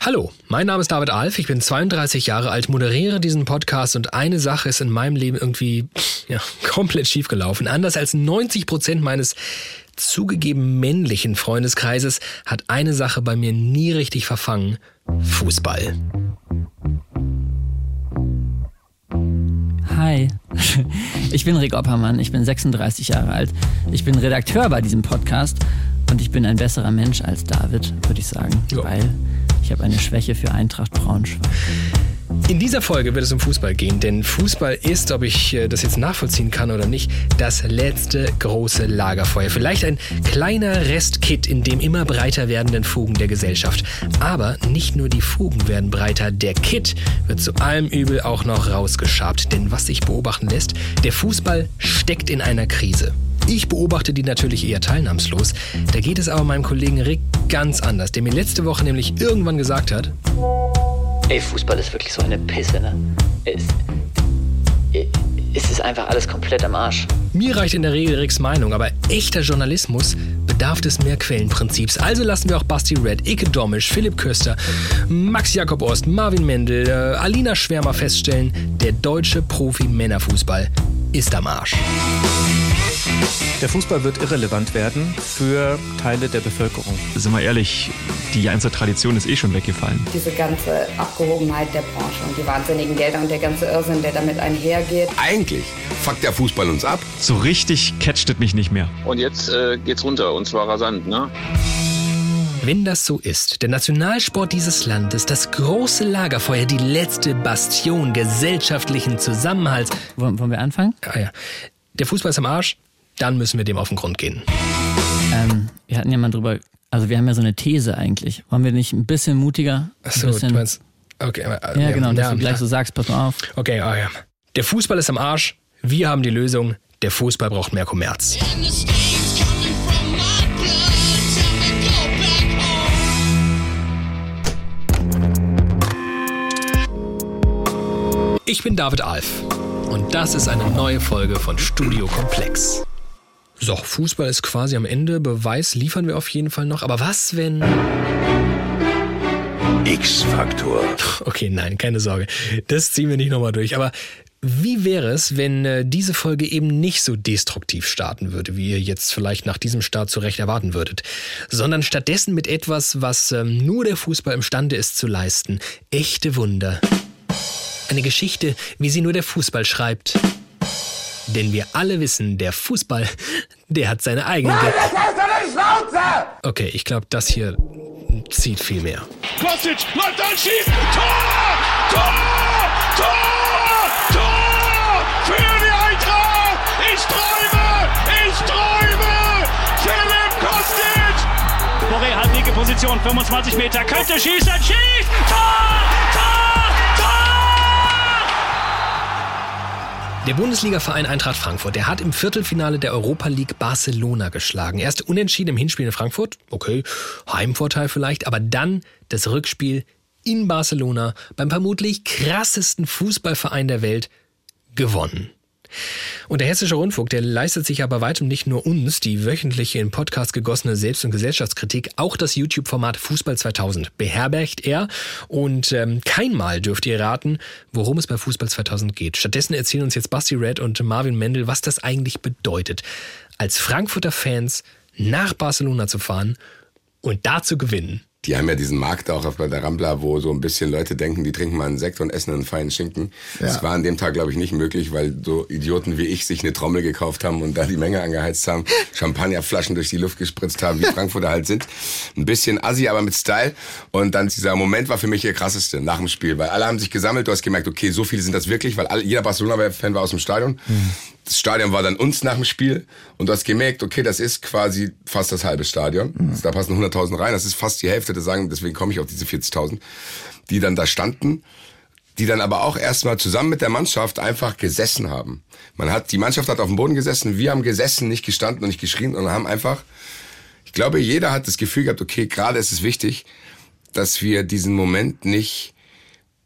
Hallo, mein Name ist David Alf, ich bin 32 Jahre alt, moderiere diesen Podcast und eine Sache ist in meinem Leben irgendwie ja, komplett schiefgelaufen. Anders als 90 Prozent meines zugegeben männlichen Freundeskreises hat eine Sache bei mir nie richtig verfangen. Fußball. Hi, ich bin Rick Oppermann, ich bin 36 Jahre alt, ich bin Redakteur bei diesem Podcast und ich bin ein besserer Mensch als David, würde ich sagen, Ja. weil ich habe eine Schwäche für Eintracht Braunschweig. In dieser Folge wird es um Fußball gehen, denn Fußball ist, ob ich äh, das jetzt nachvollziehen kann oder nicht, das letzte große Lagerfeuer. Vielleicht ein kleiner Restkit in dem immer breiter werdenden Fugen der Gesellschaft. Aber nicht nur die Fugen werden breiter, der Kit wird zu allem Übel auch noch rausgeschabt. Denn was sich beobachten lässt, der Fußball steckt in einer Krise. Ich beobachte die natürlich eher teilnahmslos. Da geht es aber meinem Kollegen Rick ganz anders, der mir letzte Woche nämlich irgendwann gesagt hat, Ey, Fußball ist wirklich so eine Pisse, ne? Es, es ist einfach alles komplett am Arsch. Mir reicht in der Regel Ricks Meinung, aber echter Journalismus bedarf des Mehrquellenprinzips. Also lassen wir auch Basti Red, Ike Domisch, Philipp Köster, Max Jakob Ost, Marvin Mendel, äh, Alina Schwärmer feststellen, der deutsche Profi-Männerfußball ist am Arsch. Der Fußball wird irrelevant werden für Teile der Bevölkerung. sind wir ehrlich, die ganze Tradition ist eh schon weggefallen. diese ganze Abgehobenheit der Branche und die wahnsinnigen Gelder und der ganze Irrsinn, der damit einhergeht. Eigentlich fuckt der Fußball uns ab. So richtig catcht es mich nicht mehr. Und jetzt äh, geht's runter und zwar rasant, ne? Wenn das so ist, der Nationalsport dieses Landes, das große Lagerfeuer, die letzte Bastion gesellschaftlichen Zusammenhalts. Wollen, wollen wir anfangen? Ah ja, der Fußball ist am Arsch, dann müssen wir dem auf den Grund gehen. Ähm, wir hatten ja mal drüber, also wir haben ja so eine These eigentlich. Wollen wir nicht ein bisschen mutiger? Achso, du meinst. Okay, äh, ja, genau, dass ja, du gleich so sagst, pass mal auf. Okay, ah ja. Der Fußball ist am Arsch. Wir haben die Lösung. Der Fußball braucht mehr Kommerz. Ich bin David Alf und das ist eine neue Folge von Studio Komplex. So, Fußball ist quasi am Ende. Beweis liefern wir auf jeden Fall noch. Aber was, wenn... X-Faktor. Okay, nein, keine Sorge. Das ziehen wir nicht nochmal durch. Aber wie wäre es, wenn äh, diese Folge eben nicht so destruktiv starten würde, wie ihr jetzt vielleicht nach diesem Start zu Recht erwarten würdet, sondern stattdessen mit etwas, was ähm, nur der Fußball imstande ist zu leisten. Echte Wunder. Eine Geschichte, wie sie nur der Fußball schreibt. Denn wir alle wissen, der Fußball, der hat seine eigene... Ge okay, ich glaube, das hier zieht viel mehr. Kostic läuft an, schießt! Tor! Tor! Tor! Tor! Für die Eintracht! Ich träume! Ich träume! Philipp Kostic! Boré hat linke Position, 25 Meter, könnte schießen, schießt! Tor! Der Bundesliga-Verein Eintracht Frankfurt, der hat im Viertelfinale der Europa League Barcelona geschlagen. Erst unentschieden im Hinspiel in Frankfurt, okay, Heimvorteil vielleicht, aber dann das Rückspiel in Barcelona beim vermutlich krassesten Fußballverein der Welt gewonnen. Und der Hessische Rundfunk, der leistet sich aber weitem nicht nur uns, die wöchentliche in Podcast gegossene Selbst- und Gesellschaftskritik, auch das YouTube-Format Fußball 2000 beherbergt er. Und ähm, keinmal dürft ihr raten, worum es bei Fußball 2000 geht. Stattdessen erzählen uns jetzt Basti Red und Marvin Mendel, was das eigentlich bedeutet, als Frankfurter Fans nach Barcelona zu fahren und da zu gewinnen. Die haben ja diesen Markt auch auf der Rambla, wo so ein bisschen Leute denken, die trinken mal einen Sekt und essen einen feinen Schinken. Das war an dem Tag, glaube ich, nicht möglich, weil so Idioten wie ich sich eine Trommel gekauft haben und da die Menge angeheizt haben, Champagnerflaschen durch die Luft gespritzt haben, wie Frankfurter halt sind. Ein bisschen assi, aber mit Style. Und dann dieser Moment war für mich der krasseste nach dem Spiel, weil alle haben sich gesammelt. Du hast gemerkt, okay, so viele sind das wirklich, weil alle, jeder Barcelona-Fan war aus dem Stadion. Das Stadion war dann uns nach dem Spiel und du hast gemerkt, okay, das ist quasi fast das halbe Stadion. Da passen 100.000 rein, das ist fast die Hälfte, das sagen, deswegen komme ich auf diese 40.000, die dann da standen, die dann aber auch erstmal zusammen mit der Mannschaft einfach gesessen haben. Man hat, die Mannschaft hat auf dem Boden gesessen, wir haben gesessen, nicht gestanden und nicht geschrien und haben einfach, ich glaube, jeder hat das Gefühl gehabt, okay, gerade ist es wichtig, dass wir diesen Moment nicht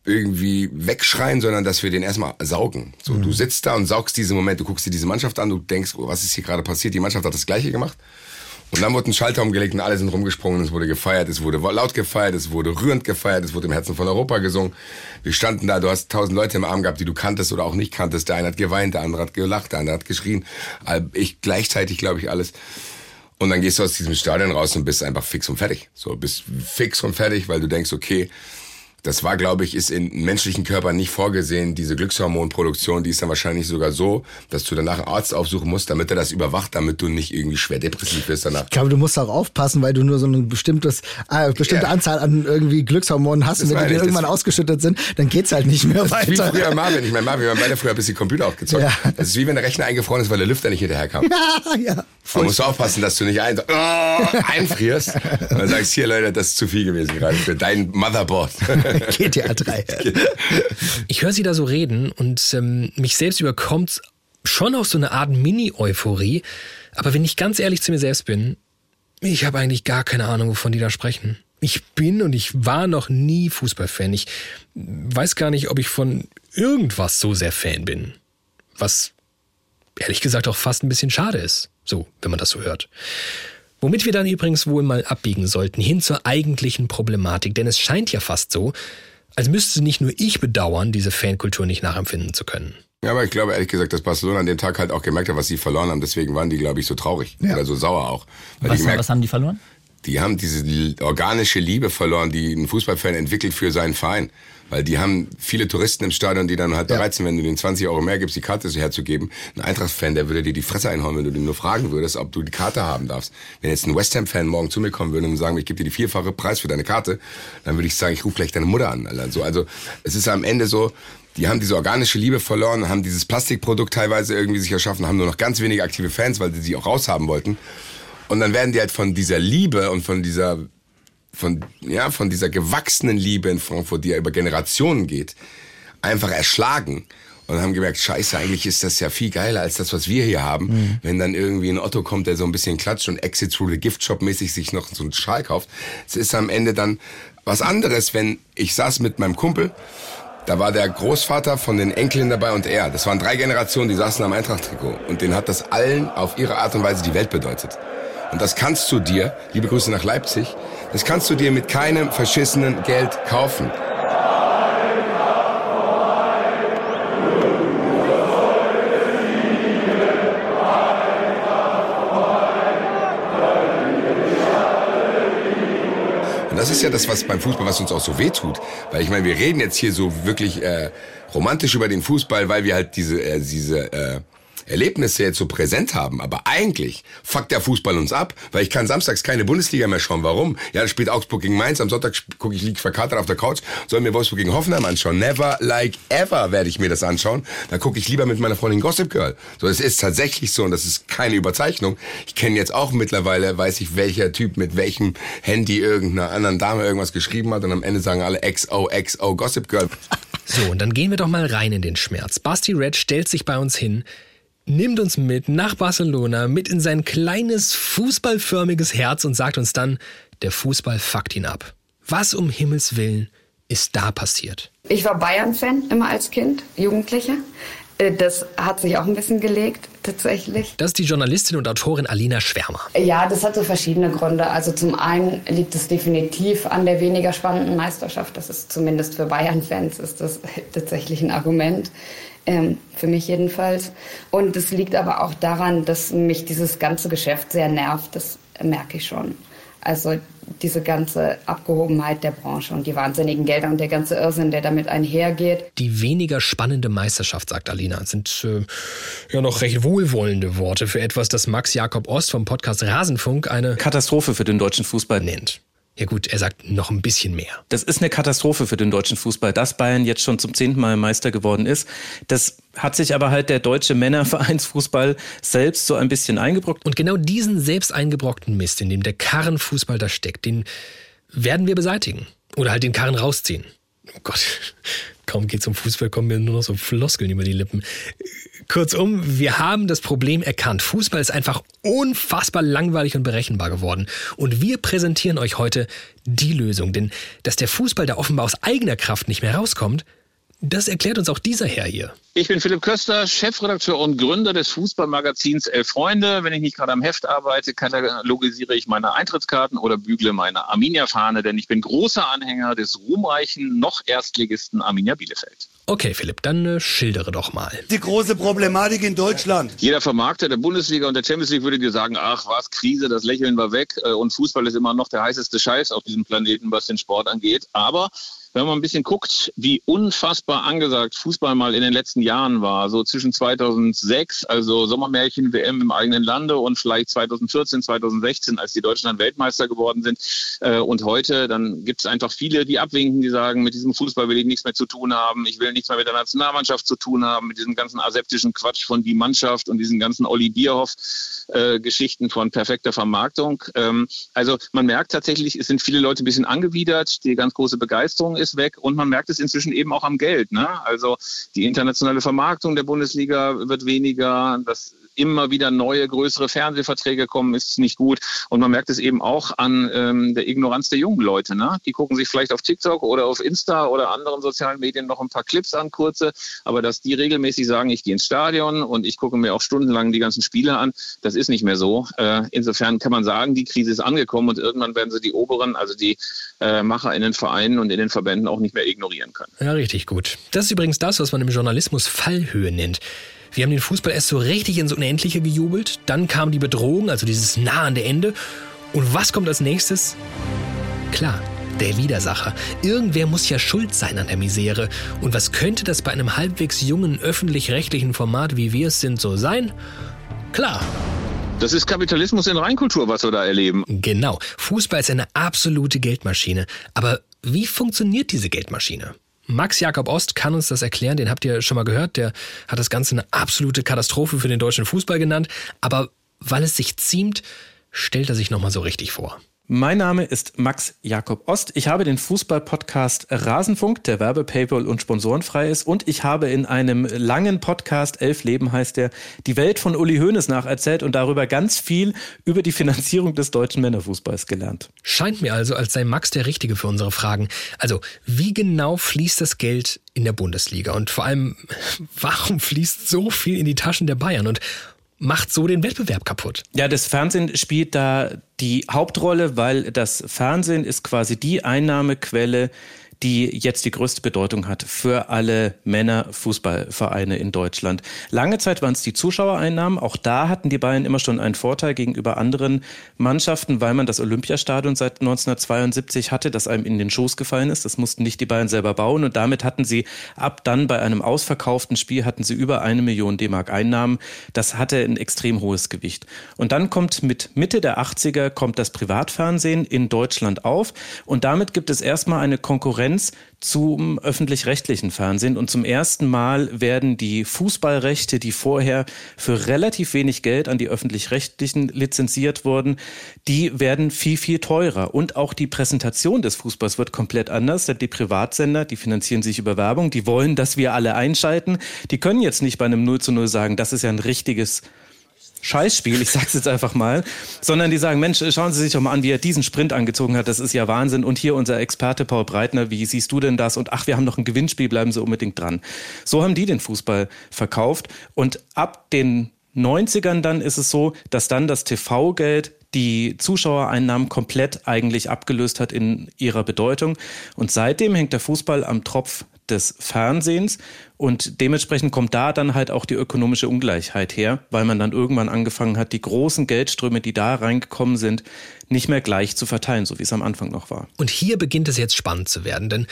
irgendwie wegschreien, sondern dass wir den erstmal saugen. So, du sitzt da und saugst diesen Moment, du guckst dir diese Mannschaft an, du denkst, oh, was ist hier gerade passiert? Die Mannschaft hat das Gleiche gemacht. Und dann wurde ein Schalter umgelegt und alle sind rumgesprungen, es wurde gefeiert, es wurde laut gefeiert, es wurde rührend gefeiert, es wurde im Herzen von Europa gesungen. Wir standen da, du hast tausend Leute im Arm gehabt, die du kanntest oder auch nicht kanntest. Der eine hat geweint, der andere hat gelacht, der andere hat geschrien. Ich gleichzeitig, glaube ich, alles. Und dann gehst du aus diesem Stadion raus und bist einfach fix und fertig. So, bist fix und fertig, weil du denkst, okay, das war, glaube ich, ist in menschlichen Körpern nicht vorgesehen. Diese Glückshormonproduktion, die ist dann wahrscheinlich sogar so, dass du danach einen Arzt aufsuchen musst, damit er das überwacht, damit du nicht irgendwie schwer depressiv wirst danach. Ich glaube, du musst auch aufpassen, weil du nur so eine bestimmtes, äh, bestimmte ja. Anzahl an irgendwie Glückshormonen hast. Das und wenn die irgendwann ausgeschüttet sind, dann geht's halt nicht mehr das weiter. Ist wie früher Marvin. Ich meine, Marvin, wir haben beide früher ein bisschen Computer aufgezockt. Ja. Das ist wie wenn der Rechner eingefroren ist, weil der Lüfter nicht hinterherkam. Ja, ja. Man muss aufpassen, dass du nicht ein, oh, einfrierst und dann sagst, hier Leute, das ist zu viel gewesen gerade für dein Motherboard. GTA 3. Ich höre sie da so reden und ähm, mich selbst überkommt schon auch so eine Art Mini-Euphorie. Aber wenn ich ganz ehrlich zu mir selbst bin, ich habe eigentlich gar keine Ahnung, wovon die da sprechen. Ich bin und ich war noch nie Fußballfan. Ich weiß gar nicht, ob ich von irgendwas so sehr Fan bin. Was ehrlich gesagt auch fast ein bisschen schade ist. So, wenn man das so hört. Womit wir dann übrigens wohl mal abbiegen sollten, hin zur eigentlichen Problematik. Denn es scheint ja fast so, als müsste nicht nur ich bedauern, diese Fankultur nicht nachempfinden zu können. Ja, aber ich glaube ehrlich gesagt, dass Barcelona an dem Tag halt auch gemerkt hat, was sie verloren haben. Deswegen waren die, glaube ich, so traurig ja. oder so sauer auch. Was, gemerkt, was, haben die verloren? Die haben diese organische Liebe verloren, die ein Fußballfan entwickelt für seinen Verein. Weil die haben viele Touristen im Stadion, die dann halt ja. bereit sind, wenn du den 20 Euro mehr gibst, die Karte herzugeben. Ein Eintracht-Fan, der würde dir die Fresse einhauen, wenn du den nur fragen würdest, ob du die Karte haben darfst. Wenn jetzt ein West Ham-Fan morgen zu mir kommen würde und sagen, ich gebe dir die vierfache Preis für deine Karte, dann würde ich sagen, ich rufe gleich deine Mutter an. Also, also es ist am Ende so, die haben diese organische Liebe verloren, haben dieses Plastikprodukt teilweise irgendwie sich erschaffen, haben nur noch ganz wenige aktive Fans, weil sie sie auch raushaben wollten. Und dann werden die halt von dieser Liebe und von dieser von, ja, von dieser gewachsenen Liebe in Frankfurt, die ja über Generationen geht, einfach erschlagen und haben gemerkt, scheiße, eigentlich ist das ja viel geiler als das, was wir hier haben. Mhm. Wenn dann irgendwie ein Otto kommt, der so ein bisschen klatscht und Exit through the Gift Shop mäßig sich noch so einen Schal kauft. Es ist am Ende dann was anderes, wenn ich saß mit meinem Kumpel, da war der Großvater von den Enkeln dabei und er. Das waren drei Generationen, die saßen am Eintracht-Trikot. Und denen hat das allen auf ihre Art und Weise die Welt bedeutet. Und das kannst du dir, liebe Grüße nach Leipzig, das kannst du dir mit keinem verschissenen Geld kaufen. Und das ist ja das, was beim Fußball, was uns auch so wehtut. Weil ich meine, wir reden jetzt hier so wirklich äh, romantisch über den Fußball, weil wir halt diese, äh, diese äh, Erlebnisse jetzt so präsent haben, aber eigentlich fuckt der Fußball uns ab, weil ich kann samstags keine Bundesliga mehr schauen. Warum? Ja, spielt Augsburg gegen Mainz, am Sonntag gucke ich, lieg verkatert auf der Couch, soll mir Wolfsburg gegen Hoffenheim anschauen. Never like ever werde ich mir das anschauen. Da gucke ich lieber mit meiner Freundin Gossip Girl. So, es ist tatsächlich so und das ist keine Überzeichnung. Ich kenne jetzt auch mittlerweile, weiß ich, welcher Typ mit welchem Handy irgendeiner anderen Dame irgendwas geschrieben hat und am Ende sagen alle XOXO Gossip Girl. So, und dann gehen wir doch mal rein in den Schmerz. Basti Red stellt sich bei uns hin, nimmt uns mit nach Barcelona, mit in sein kleines fußballförmiges Herz und sagt uns dann, der Fußball fuckt ihn ab. Was um Himmels Willen ist da passiert? Ich war Bayern-Fan immer als Kind, Jugendliche. Äh, das hat sich auch ein bisschen gelegt, tatsächlich. Das ist die Journalistin und Autorin Alina Schwärmer. Ja, das hat so verschiedene Gründe. Also zum einen liegt es definitiv an der weniger spannenden Meisterschaft. Das ist zumindest für Bayern-Fans ist das tatsächlich ein Argument. Ähm, für mich jedenfalls. Und es liegt aber auch daran, dass mich dieses ganze Geschäft sehr nervt. Das merke ich schon. Also diese ganze Abgehobenheit der Branche und die wahnsinnigen Gelder und der ganze Irrsinn, der damit einhergeht. Die weniger spannende Meisterschaft, sagt Alina, sind äh, ja noch recht wohlwollende Worte für etwas, das Max Jakob Ost vom Podcast Rasenfunk eine Katastrophe für den deutschen Fußball nennt. Ja gut, er sagt noch ein bisschen mehr. Das ist eine Katastrophe für den deutschen Fußball, dass Bayern jetzt schon zum zehnten Mal Meister geworden ist. Das hat sich aber halt der deutsche Männervereinsfußball selbst so ein bisschen eingebrockt. Und genau diesen selbst eingebrockten Mist, in dem der Karrenfußball da steckt, den werden wir beseitigen. Oder halt den Karren rausziehen. Oh Gott, kaum geht zum Fußball, kommen mir nur noch so Floskeln über die Lippen. Kurzum, wir haben das Problem erkannt. Fußball ist einfach unfassbar langweilig und berechenbar geworden. Und wir präsentieren euch heute die Lösung. Denn dass der Fußball da offenbar aus eigener Kraft nicht mehr rauskommt, Das erklärt uns auch dieser Herr hier. Ich bin Philipp Köster, Chefredakteur und Gründer des Fußballmagazins Elf Freunde. Wenn ich nicht gerade am Heft arbeite, katalogisiere ich meine Eintrittskarten oder bügle meine Arminia-Fahne, denn ich bin großer Anhänger des ruhmreichen, noch Erstligisten Arminia Bielefeld. Okay, Philipp, dann äh, schildere doch mal. Die große Problematik in Deutschland. Jeder Vermarkter der Bundesliga und der Champions League würde dir sagen, ach was, Krise, das Lächeln war weg äh, und Fußball ist immer noch der heißeste Scheiß auf diesem Planeten, was den Sport angeht. Aber wenn man ein bisschen guckt, wie unfassbar angesagt Fußball mal in den letzten Jahren war, so zwischen 2006, also Sommermärchen WM im eigenen Lande und vielleicht 2014, 2016, als die Deutschen dann Weltmeister geworden sind äh, und heute, dann gibt es einfach viele, die abwinken, die sagen, mit diesem Fußball will ich nichts mehr zu tun haben, ich will nichts mehr mit der Nationalmannschaft zu tun haben, mit diesem ganzen aseptischen Quatsch von die Mannschaft und diesen ganzen Olli Bierhoff äh, Geschichten von perfekter Vermarktung. Ähm, also man merkt tatsächlich, es sind viele Leute ein bisschen angewidert, die ganz große Begeisterung ist weg und man merkt es inzwischen eben auch am Geld. Ne? Also die internationale Vermarktung der Bundesliga wird weniger, das immer wieder neue, größere Fernsehverträge kommen, ist nicht gut. Und man merkt es eben auch an ähm, der Ignoranz der jungen Leute. Ne? Die gucken sich vielleicht auf TikTok oder auf Insta oder anderen sozialen Medien noch ein paar Clips an, kurze. Aber dass die regelmäßig sagen, ich gehe ins Stadion und ich gucke mir auch stundenlang die ganzen Spiele an, das ist nicht mehr so. Äh, insofern kann man sagen, die Krise ist angekommen und irgendwann werden sie die Oberen, also die äh, Macher in den Vereinen und in den Verbänden auch nicht mehr ignorieren können. Ja, richtig gut. Das ist übrigens das, was man im Journalismus Fallhöhe nennt. Wir haben den Fußball erst so richtig ins Unendliche gejubelt, dann kam die Bedrohung, also dieses nahende Ende. Und was kommt als nächstes? Klar, der Widersacher. Irgendwer muss ja schuld sein an der Misere. Und was könnte das bei einem halbwegs jungen öffentlich-rechtlichen Format, wie wir es sind, so sein? Klar. Das ist Kapitalismus in Reinkultur, was wir da erleben. Genau. Fußball ist eine absolute Geldmaschine. Aber wie funktioniert diese Geldmaschine? Max Jakob Ost kann uns das erklären, den habt ihr schon mal gehört. Der hat das Ganze eine absolute Katastrophe für den deutschen Fußball genannt. Aber weil es sich ziemt, stellt er sich nochmal so richtig vor. Mein Name ist Max Jakob Ost. Ich habe den Fußball-Podcast Rasenfunk, der Werbe, Paypal und sponsorenfrei ist. Und ich habe in einem langen Podcast, Elf Leben heißt der, die Welt von Uli Hoeneß nacherzählt und darüber ganz viel über die Finanzierung des deutschen Männerfußballs gelernt. Scheint mir also, als sei Max der Richtige für unsere Fragen. Also, wie genau fließt das Geld in der Bundesliga? Und vor allem, warum fließt so viel in die Taschen der Bayern? Und macht so den Wettbewerb kaputt. Ja, das Fernsehen spielt da die Hauptrolle, weil das Fernsehen ist quasi die Einnahmequelle, die jetzt die größte Bedeutung hat für alle Männerfußballvereine in Deutschland. Lange Zeit waren es die Zuschauereinnahmen. Auch da hatten die Bayern immer schon einen Vorteil gegenüber anderen Mannschaften, weil man das Olympiastadion seit 1972 hatte, das einem in den Schoß gefallen ist. Das mussten nicht die Bayern selber bauen. Und damit hatten sie ab dann bei einem ausverkauften Spiel hatten sie über eine Million D-Mark Einnahmen. Das hatte ein extrem hohes Gewicht. Und dann kommt mit Mitte der 80er kommt das Privatfernsehen in Deutschland auf. Und damit gibt es erstmal eine Konkurrenz Konkurrenz zum öffentlich-rechtlichen Fernsehen. Und zum ersten Mal werden die Fußballrechte, die vorher für relativ wenig Geld an die öffentlich-rechtlichen lizenziert wurden, die werden viel, viel teurer. Und auch die Präsentation des Fußballs wird komplett anders. Denn die Privatsender, die finanzieren sich über Werbung, die wollen, dass wir alle einschalten. Die können jetzt nicht bei einem 0 zu 0 sagen, das ist ja ein richtiges Scheißspiel, ich sag's jetzt einfach mal, sondern die sagen, Mensch, schauen Sie sich doch mal an, wie er diesen Sprint angezogen hat, das ist ja Wahnsinn. Und hier unser Experte Paul Breitner, wie siehst du denn das? Und ach, wir haben noch ein Gewinnspiel, bleiben Sie unbedingt dran. So haben die den Fußball verkauft. Und ab den 90ern dann ist es so, dass dann das TV-Geld die Zuschauereinnahmen komplett eigentlich abgelöst hat in ihrer Bedeutung. Und seitdem hängt der Fußball am Tropf des Fernsehens und dementsprechend kommt da dann halt auch die ökonomische Ungleichheit her, weil man dann irgendwann angefangen hat, die großen Geldströme, die da reingekommen sind, nicht mehr gleich zu verteilen, so wie es am Anfang noch war. Und hier beginnt es jetzt spannend zu werden, denn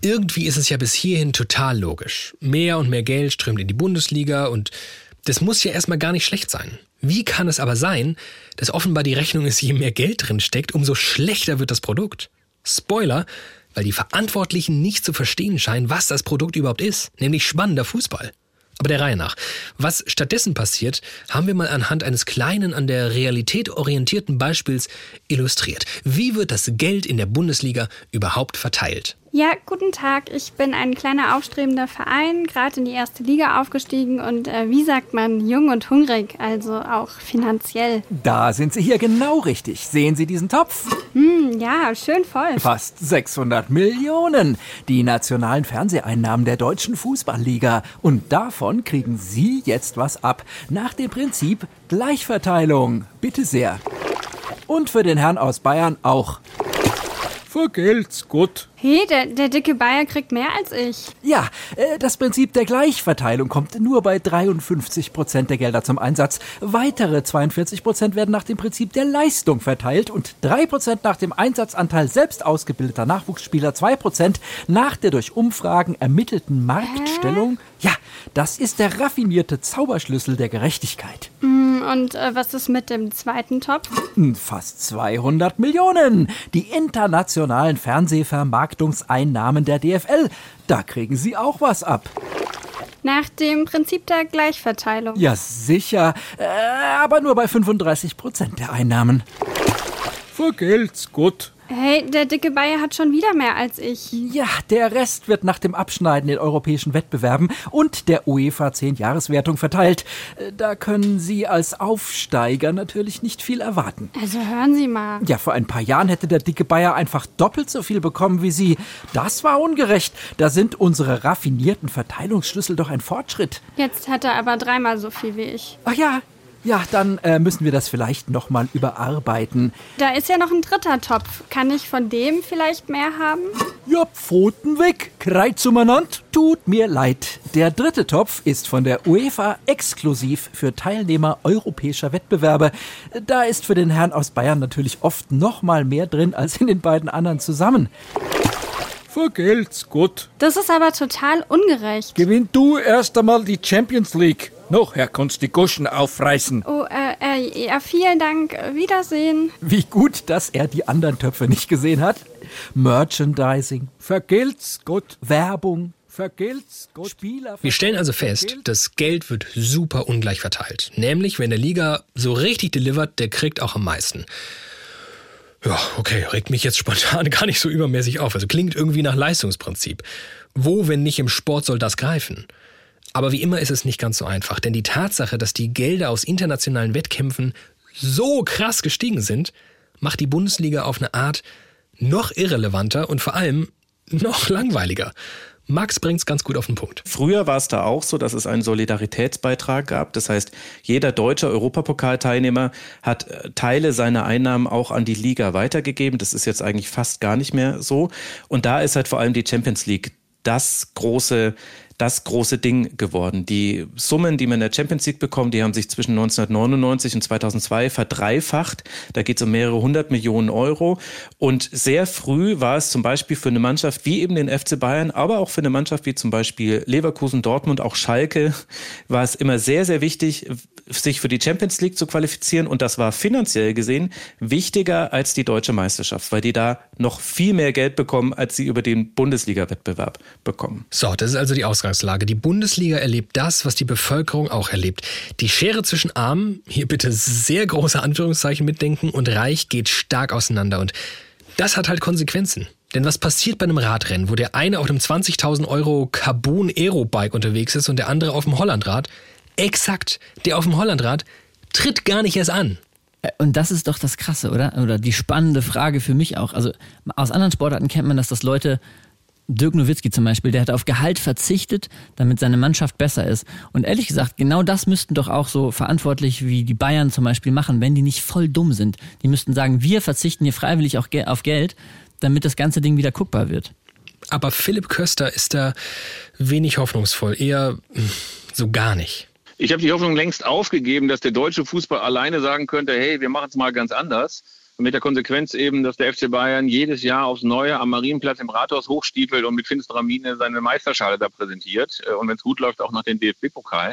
irgendwie ist es ja bis hierhin total logisch. Mehr und mehr Geld strömt in die Bundesliga und das muss ja erstmal gar nicht schlecht sein. Wie kann es aber sein, dass offenbar die Rechnung ist, je mehr Geld drin steckt, umso schlechter wird das Produkt? Spoiler, weil die Verantwortlichen nicht zu verstehen scheinen, was das Produkt überhaupt ist, nämlich spannender Fußball. Aber der Reihe nach. Was stattdessen passiert, haben wir mal anhand eines kleinen, an der Realität orientierten Beispiels illustriert. Wie wird das Geld in der Bundesliga überhaupt verteilt? Ja, guten Tag. Ich bin ein kleiner aufstrebender Verein, gerade in die erste Liga aufgestiegen und äh, wie sagt man, jung und hungrig, also auch finanziell. Da sind Sie hier genau richtig. Sehen Sie diesen Topf? Hm, ja, schön voll. Fast 600 Millionen. Die nationalen Fernseheinnahmen der deutschen Fußballliga. Und davon kriegen Sie jetzt was ab. Nach dem Prinzip Gleichverteilung. Bitte sehr. Und für den Herrn aus Bayern auch. Vergelt's Gott. Hey, der, der dicke Bayer kriegt mehr als ich. Ja, äh, das Prinzip der Gleichverteilung kommt nur bei 53 Prozent der Gelder zum Einsatz. Weitere 42 Prozent werden nach dem Prinzip der Leistung verteilt und 3 Prozent nach dem Einsatzanteil selbst ausgebildeter Nachwuchsspieler, 2 Prozent nach der durch Umfragen ermittelten Marktstellung. Ja, das ist der raffinierte Zauberschlüssel der Gerechtigkeit. Hm, und äh, was ist mit dem zweiten Topf? Hm, Fast 200 Millionen. Die internationalen Fernsehvermarktungseinnahmen der DFL. Da kriegen Sie auch was ab. Nach dem Prinzip der Gleichverteilung. Ja, sicher. Äh, aber nur bei 35 Prozent der Einnahmen. Vergelt's Gott. Hey, der dicke Bayer hat schon wieder mehr als ich. Ja, der Rest wird nach dem Abschneiden in europäischen Wettbewerben und der UEFA 10-Jahreswertung verteilt. Äh, Da können Sie als Aufsteiger natürlich nicht viel erwarten. Also hören Sie mal. Ja, vor ein paar Jahren hätte der dicke Bayer einfach doppelt so viel bekommen wie Sie. Das war ungerecht. Da sind unsere raffinierten Verteilungsschlüssel doch ein Fortschritt. Jetzt hat er aber dreimal so viel wie ich. Ach ja, ja, dann äh, müssen wir das vielleicht nochmal überarbeiten. Da ist ja noch ein dritter Topf. Kann ich von dem vielleicht mehr haben? Ja, Pfoten weg, Kreuz umeinander. Tut mir leid. Der dritte Topf ist von der UEFA exklusiv für Teilnehmer europäischer Wettbewerbe. Da ist für den Herrn aus Bayern natürlich oft noch mal mehr drin als in den beiden anderen zusammen. Vergelt's Gott. Das ist aber total ungerecht. Gewinn du erst einmal die Champions League. Nachher kannst du die Goschen aufreißen. Oh, äh, äh, ja, vielen Dank. Wiedersehen. Wie gut, dass er die anderen Töpfe nicht gesehen hat. Merchandising, Vergelt's Gott. Werbung, Vergelt's Gott. Spieler. Wir stellen also fest, das Geld wird super ungleich verteilt. Nämlich, wenn der Liga so richtig delivert, der kriegt auch am meisten. Ja, okay, regt mich jetzt spontan gar nicht so übermäßig auf. Also klingt irgendwie nach Leistungsprinzip. Wo, wenn nicht im Sport, soll das greifen? Aber wie immer ist es nicht ganz so einfach, denn die Tatsache, dass die Gelder aus internationalen Wettkämpfen so krass gestiegen sind, macht die Bundesliga auf eine Art noch irrelevanter und vor allem noch langweiliger. Max bringt's ganz gut auf den Punkt. Früher war es da auch so, dass es einen Solidaritätsbeitrag gab. Das heißt, jeder deutsche Europapokalteilnehmer hat äh, Teile seiner Einnahmen auch an die Liga weitergegeben. Das ist jetzt eigentlich fast gar nicht mehr so. Und da ist halt vor allem die Champions League das große das große Ding geworden. Die Summen, die man in der Champions League bekommt, die haben sich zwischen 1999 und 2002 verdreifacht. Da geht es um mehrere hundert Millionen Euro. Und sehr früh war es zum Beispiel für eine Mannschaft wie eben den FC Bayern, aber auch für eine Mannschaft wie zum Beispiel Leverkusen, Dortmund, auch Schalke, war es immer sehr, sehr wichtig, sich für die Champions League zu qualifizieren. Und das war finanziell gesehen wichtiger als die deutsche Meisterschaft, weil die da noch viel mehr Geld bekommen, als sie über den Bundesliga-Wettbewerb bekommen. So, das ist also die Ausgangslage. Die Bundesliga erlebt das, was die Bevölkerung auch erlebt. Die Schere zwischen Armen, hier bitte sehr große Anführungszeichen mitdenken, und Reich geht stark auseinander. Und das hat halt Konsequenzen. Denn was passiert bei einem Radrennen, wo der eine auf einem 20.000 Euro Carbon Aero-Bike unterwegs ist und der andere auf dem Hollandrad? Exakt, der auf dem Hollandrad tritt gar nicht erst an. Äh, Und das ist doch das Krasse, oder? Oder die spannende Frage für mich auch. Also aus anderen Sportarten kennt man das, dass Leute, Dirk Nowitzki zum Beispiel, der hat auf Gehalt verzichtet, damit seine Mannschaft besser ist. Und ehrlich gesagt, genau das müssten doch auch so verantwortlich wie die Bayern zum Beispiel machen, wenn die nicht voll dumm sind. Die müssten sagen, wir verzichten hier freiwillig auch auf Geld, damit das ganze Ding wieder guckbar wird. Aber Philipp Köster ist da wenig hoffnungsvoll, eher hm, so gar nicht. Ich habe die Hoffnung längst aufgegeben, dass der deutsche Fußball alleine sagen könnte, hey, wir machen es mal ganz anders. Mit der Konsequenz eben, dass der FC Bayern jedes Jahr aufs Neue am Marienplatz im Rathaus hochstiefelt und mit finsterer Miene seine Meisterschale da präsentiert. Äh, Und wenn es gut läuft, auch nach dem DFB-Pokal.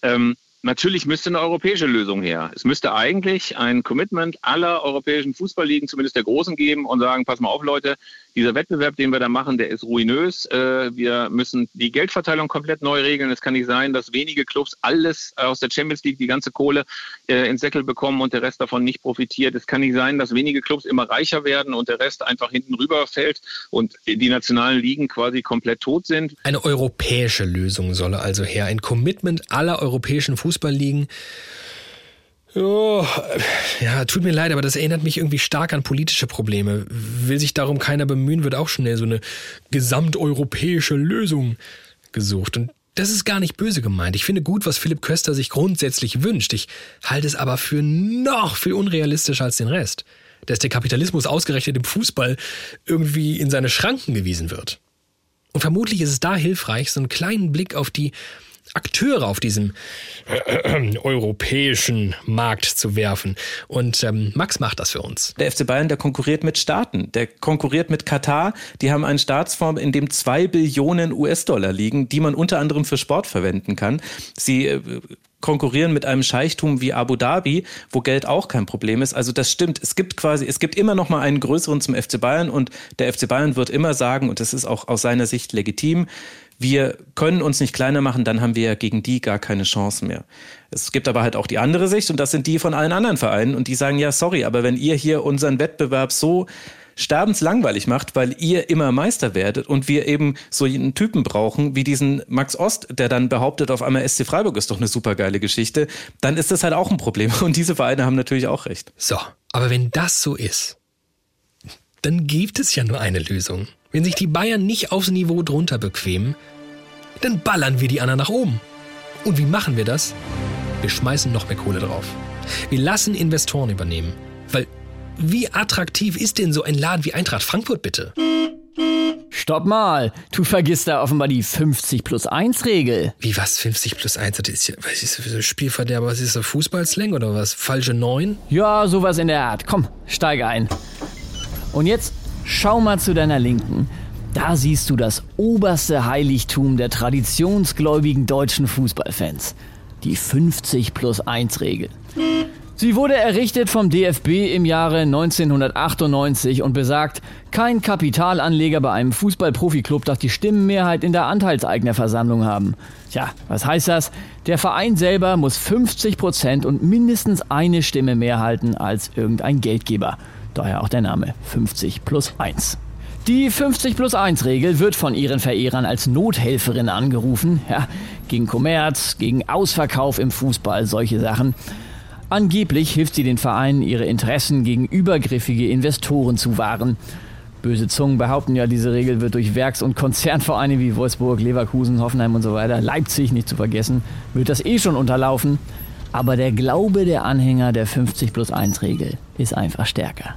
Ähm, natürlich müsste eine europäische Lösung her. Es müsste eigentlich ein Commitment aller europäischen Fußballligen, zumindest der großen, geben und sagen, pass mal auf, Leute, dieser Wettbewerb, den wir da machen, der ist ruinös. Äh, wir müssen die Geldverteilung komplett neu regeln. Es kann nicht sein, dass wenige Clubs alles aus der Champions League, die ganze Kohle äh, ins Säckel bekommen und der Rest davon nicht profitiert. Es kann nicht sein, dass wenige Clubs immer reicher werden und der Rest einfach hinten rüberfällt und die nationalen Ligen quasi komplett tot sind. Eine europäische Lösung solle also her. Ein Commitment aller europäischen Fußballligen. Oh, ja, tut mir leid, aber das erinnert mich irgendwie stark an politische Probleme. Will sich darum keiner bemühen, wird auch schnell so eine gesamteuropäische Lösung gesucht. Und das ist gar nicht böse gemeint. Ich finde gut, was Philipp Köster sich grundsätzlich wünscht. Ich halte es aber für noch viel unrealistischer als den Rest. Dass der Kapitalismus ausgerechnet im Fußball irgendwie in seine Schranken gewiesen wird. Und vermutlich ist es da hilfreich, so einen kleinen Blick auf die Akteure auf diesem äh, europäischen Markt zu werfen. Und ähm, Max macht das für uns. Der FC Bayern, der konkurriert mit Staaten. Der konkurriert mit Katar. Die haben einen Staatsform, in dem zwei Billionen US-Dollar liegen, die man unter anderem für Sport verwenden kann. Sie äh, konkurrieren mit einem Scheichtum wie Abu Dhabi, wo Geld auch kein Problem ist. Also das stimmt. Es gibt quasi, es gibt immer noch mal einen größeren zum FC Bayern und der FC Bayern wird immer sagen, und das ist auch aus seiner Sicht legitim, wir können uns nicht kleiner machen, dann haben wir ja gegen die gar keine Chance mehr. Es gibt aber halt auch die andere Sicht und das sind die von allen anderen Vereinen und die sagen, ja, sorry, aber wenn ihr hier unseren Wettbewerb so sterbenslangweilig macht, weil ihr immer Meister werdet und wir eben so einen Typen brauchen wie diesen Max Ost, der dann behauptet, auf einmal SC Freiburg ist doch eine supergeile Geschichte, dann ist das halt auch ein Problem und diese Vereine haben natürlich auch recht. So, aber wenn das so ist, dann gibt es ja nur eine Lösung. Wenn sich die Bayern nicht aufs Niveau drunter bequemen, dann ballern wir die anderen nach oben. Und wie machen wir das? Wir schmeißen noch mehr Kohle drauf. Wir lassen Investoren übernehmen. Weil wie attraktiv ist denn so ein Laden wie Eintracht Frankfurt bitte? Stopp mal, du vergisst da offenbar die 50 plus 1 Regel. Wie was 50 plus 1? Das ist ja, was ist das Spielverderber? Was ist das, Fußballslang oder was? Falsche 9? Ja, sowas in der Art. Komm, steige ein. Und jetzt schau mal zu deiner Linken. Da siehst du das oberste Heiligtum der traditionsgläubigen deutschen Fußballfans. Die 50 plus 1 Regel. Sie wurde errichtet vom DFB im Jahre 1998 und besagt, kein Kapitalanleger bei einem Fußballprofiklub darf die Stimmenmehrheit in der Anteilseignerversammlung haben. Tja, was heißt das? Der Verein selber muss 50 Prozent und mindestens eine Stimme mehr halten als irgendein Geldgeber. Daher auch der Name 50 plus 1. Die 50 plus 1 Regel wird von ihren Verehrern als Nothelferin angerufen. Ja, gegen Kommerz, gegen Ausverkauf im Fußball, solche Sachen. Angeblich hilft sie den Vereinen, ihre Interessen gegen übergriffige Investoren zu wahren. Böse Zungen behaupten ja, diese Regel wird durch Werks- und Konzernvereine wie Wolfsburg, Leverkusen, Hoffenheim und so weiter, Leipzig nicht zu vergessen, wird das eh schon unterlaufen. Aber der Glaube der Anhänger der 50 plus 1 Regel ist einfach stärker.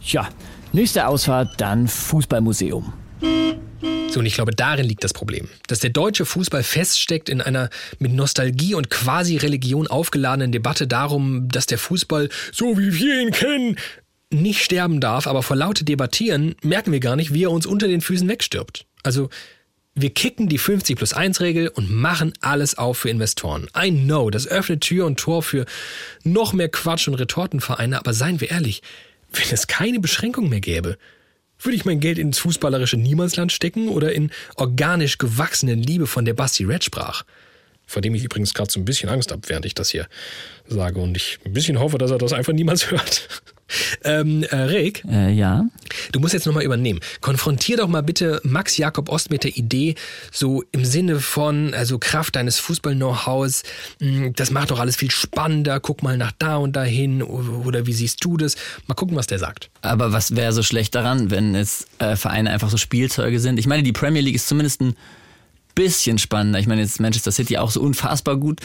Tja, Nächste Ausfahrt, dann Fußballmuseum. So, und ich glaube, darin liegt das Problem. Dass der deutsche Fußball feststeckt in einer mit Nostalgie und quasi Religion aufgeladenen Debatte darum, dass der Fußball, so wie wir ihn kennen, nicht sterben darf, aber vor lauter Debattieren merken wir gar nicht, wie er uns unter den Füßen wegstirbt. Also, wir kicken die 50 plus 1 Regel und machen alles auf für Investoren. I know, das öffnet Tür und Tor für noch mehr Quatsch und Retortenvereine, aber seien wir ehrlich, wenn es keine Beschränkung mehr gäbe, würde ich mein Geld ins fußballerische Niemandsland stecken oder in organisch gewachsene Liebe, von der Basti Red sprach. Vor dem ich übrigens gerade so ein bisschen Angst habe, während ich das hier sage und ich ein bisschen hoffe, dass er das einfach niemals hört. Ähm, äh, Rick? Äh, ja? Du musst jetzt nochmal übernehmen. Konfrontier doch mal bitte Max Jakob Ost mit der Idee, so im Sinne von, also Kraft deines Fußball-Know-hows, hm, das macht doch alles viel spannender, guck mal nach da und dahin oder wie siehst du das? Mal gucken, was der sagt. Aber was wäre so schlecht daran, wenn es äh, Vereine einfach so Spielzeuge sind? Ich meine, die Premier League ist zumindest ein bisschen spannender. Ich meine, jetzt Manchester City auch so unfassbar gut.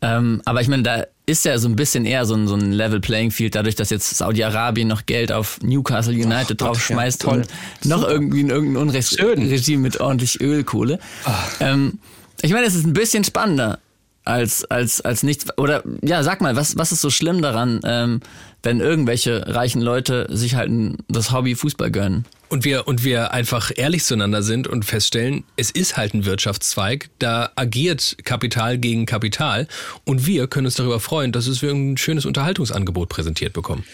Ähm, aber ich meine, da ist ja so ein bisschen eher so ein, so ein Level Playing Field, dadurch, dass jetzt Saudi-Arabien noch Geld auf Newcastle United oh, draufschmeißt ja, und noch Super. irgendwie in irgendein Unrechtsregime mit ordentlich Ölkohle. Oh. Ähm, ich meine, es ist ein bisschen spannender als, als, als nichts. Oder ja, sag mal, was, was ist so schlimm daran, ähm, wenn irgendwelche reichen Leute sich halt das Hobby Fußball gönnen? Und wir, und wir einfach ehrlich zueinander sind und feststellen, es ist halt ein Wirtschaftszweig, da agiert Kapital gegen Kapital und wir können uns darüber freuen, dass es wir ein schönes Unterhaltungsangebot präsentiert bekommen.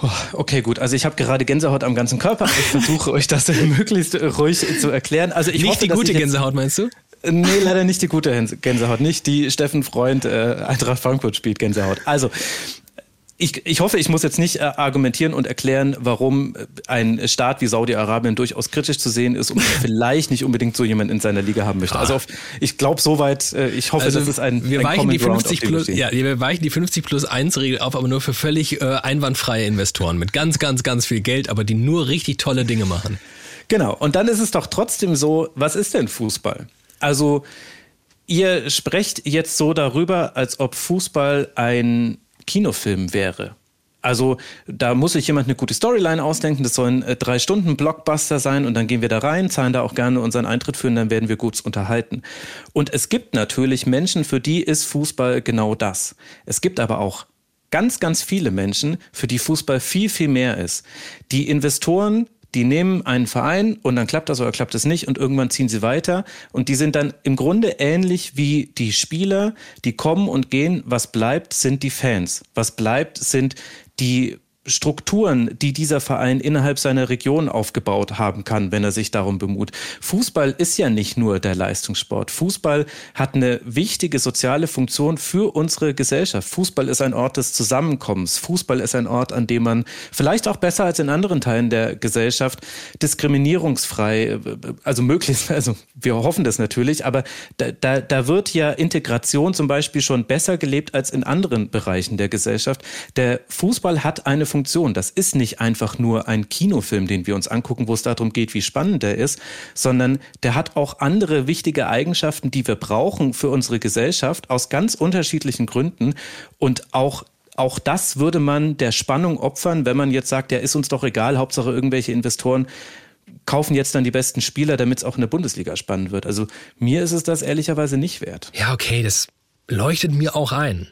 Oh, okay, gut. Also ich habe gerade Gänsehaut am ganzen Körper. Ich versuche euch das möglichst ruhig zu erklären. Also ich Nicht hoffe, die gute Gänsehaut, meinst du? Nee, leider nicht die gute Gänsehaut. Nicht die Steffen Freund äh, Eintracht Frankfurt spielt Gänsehaut. Also ich, ich hoffe, ich muss jetzt nicht äh, argumentieren und erklären, warum äh, ein Staat wie Saudi-Arabien durchaus kritisch zu sehen ist und vielleicht nicht unbedingt so jemand in seiner Liga haben möchte. Also auf, ich glaube soweit, äh, ich hoffe, das ist ein, wir ein weichen Common die Ground, 50 auf dem wir plus, ja, wir weichen die 50 plus 1 Regel auf, aber nur für völlig äh, einwandfreie Investoren mit ganz, ganz, ganz viel Geld, aber die nur richtig tolle Dinge machen. Genau. Und dann ist es doch trotzdem so, was ist denn Fußball? Also, ihr sprecht jetzt so darüber, als ob Fußball ein Kinofilm wäre. Also da muss sich jemand eine gute Storyline ausdenken. Das soll ein äh, drei Stunden Blockbuster sein und dann gehen wir da rein, zahlen da auch gerne unseren Eintritt für und dann werden wir gut unterhalten. Und es gibt natürlich Menschen, für die ist Fußball genau das. Es gibt aber auch ganz, ganz viele Menschen, für die Fußball viel, viel mehr ist. Die Investoren, die nehmen einen Verein und dann klappt das oder klappt es nicht und irgendwann ziehen sie weiter und die sind dann im Grunde ähnlich wie die Spieler, die kommen und gehen. Was bleibt, sind die Fans. Was bleibt, sind die Strukturen, die dieser Verein innerhalb seiner Region aufgebaut haben kann, wenn er sich darum bemüht. Fußball ist ja nicht nur der Leistungssport. Fußball hat eine wichtige soziale Funktion für unsere Gesellschaft. Fußball ist ein Ort des Zusammenkommens. Fußball ist ein Ort, an dem man vielleicht auch besser als in anderen Teilen der Gesellschaft diskriminierungsfrei, also möglichst, also wir hoffen das natürlich, aber da, da, da wird ja Integration zum Beispiel schon besser gelebt als in anderen Bereichen der Gesellschaft. Der Fußball hat eine Funktion. Das ist nicht einfach nur ein Kinofilm, den wir uns angucken, wo es darum geht, wie spannend er ist, sondern der hat auch andere wichtige Eigenschaften, die wir brauchen für unsere Gesellschaft aus ganz unterschiedlichen Gründen und auch auch das würde man der Spannung opfern, wenn man jetzt sagt, ja, ist uns doch egal, Hauptsache irgendwelche Investoren kaufen jetzt dann die besten Spieler, damit es auch in der Bundesliga spannend wird. Also mir ist es das ehrlicherweise nicht wert. Ja, okay, das leuchtet mir auch ein.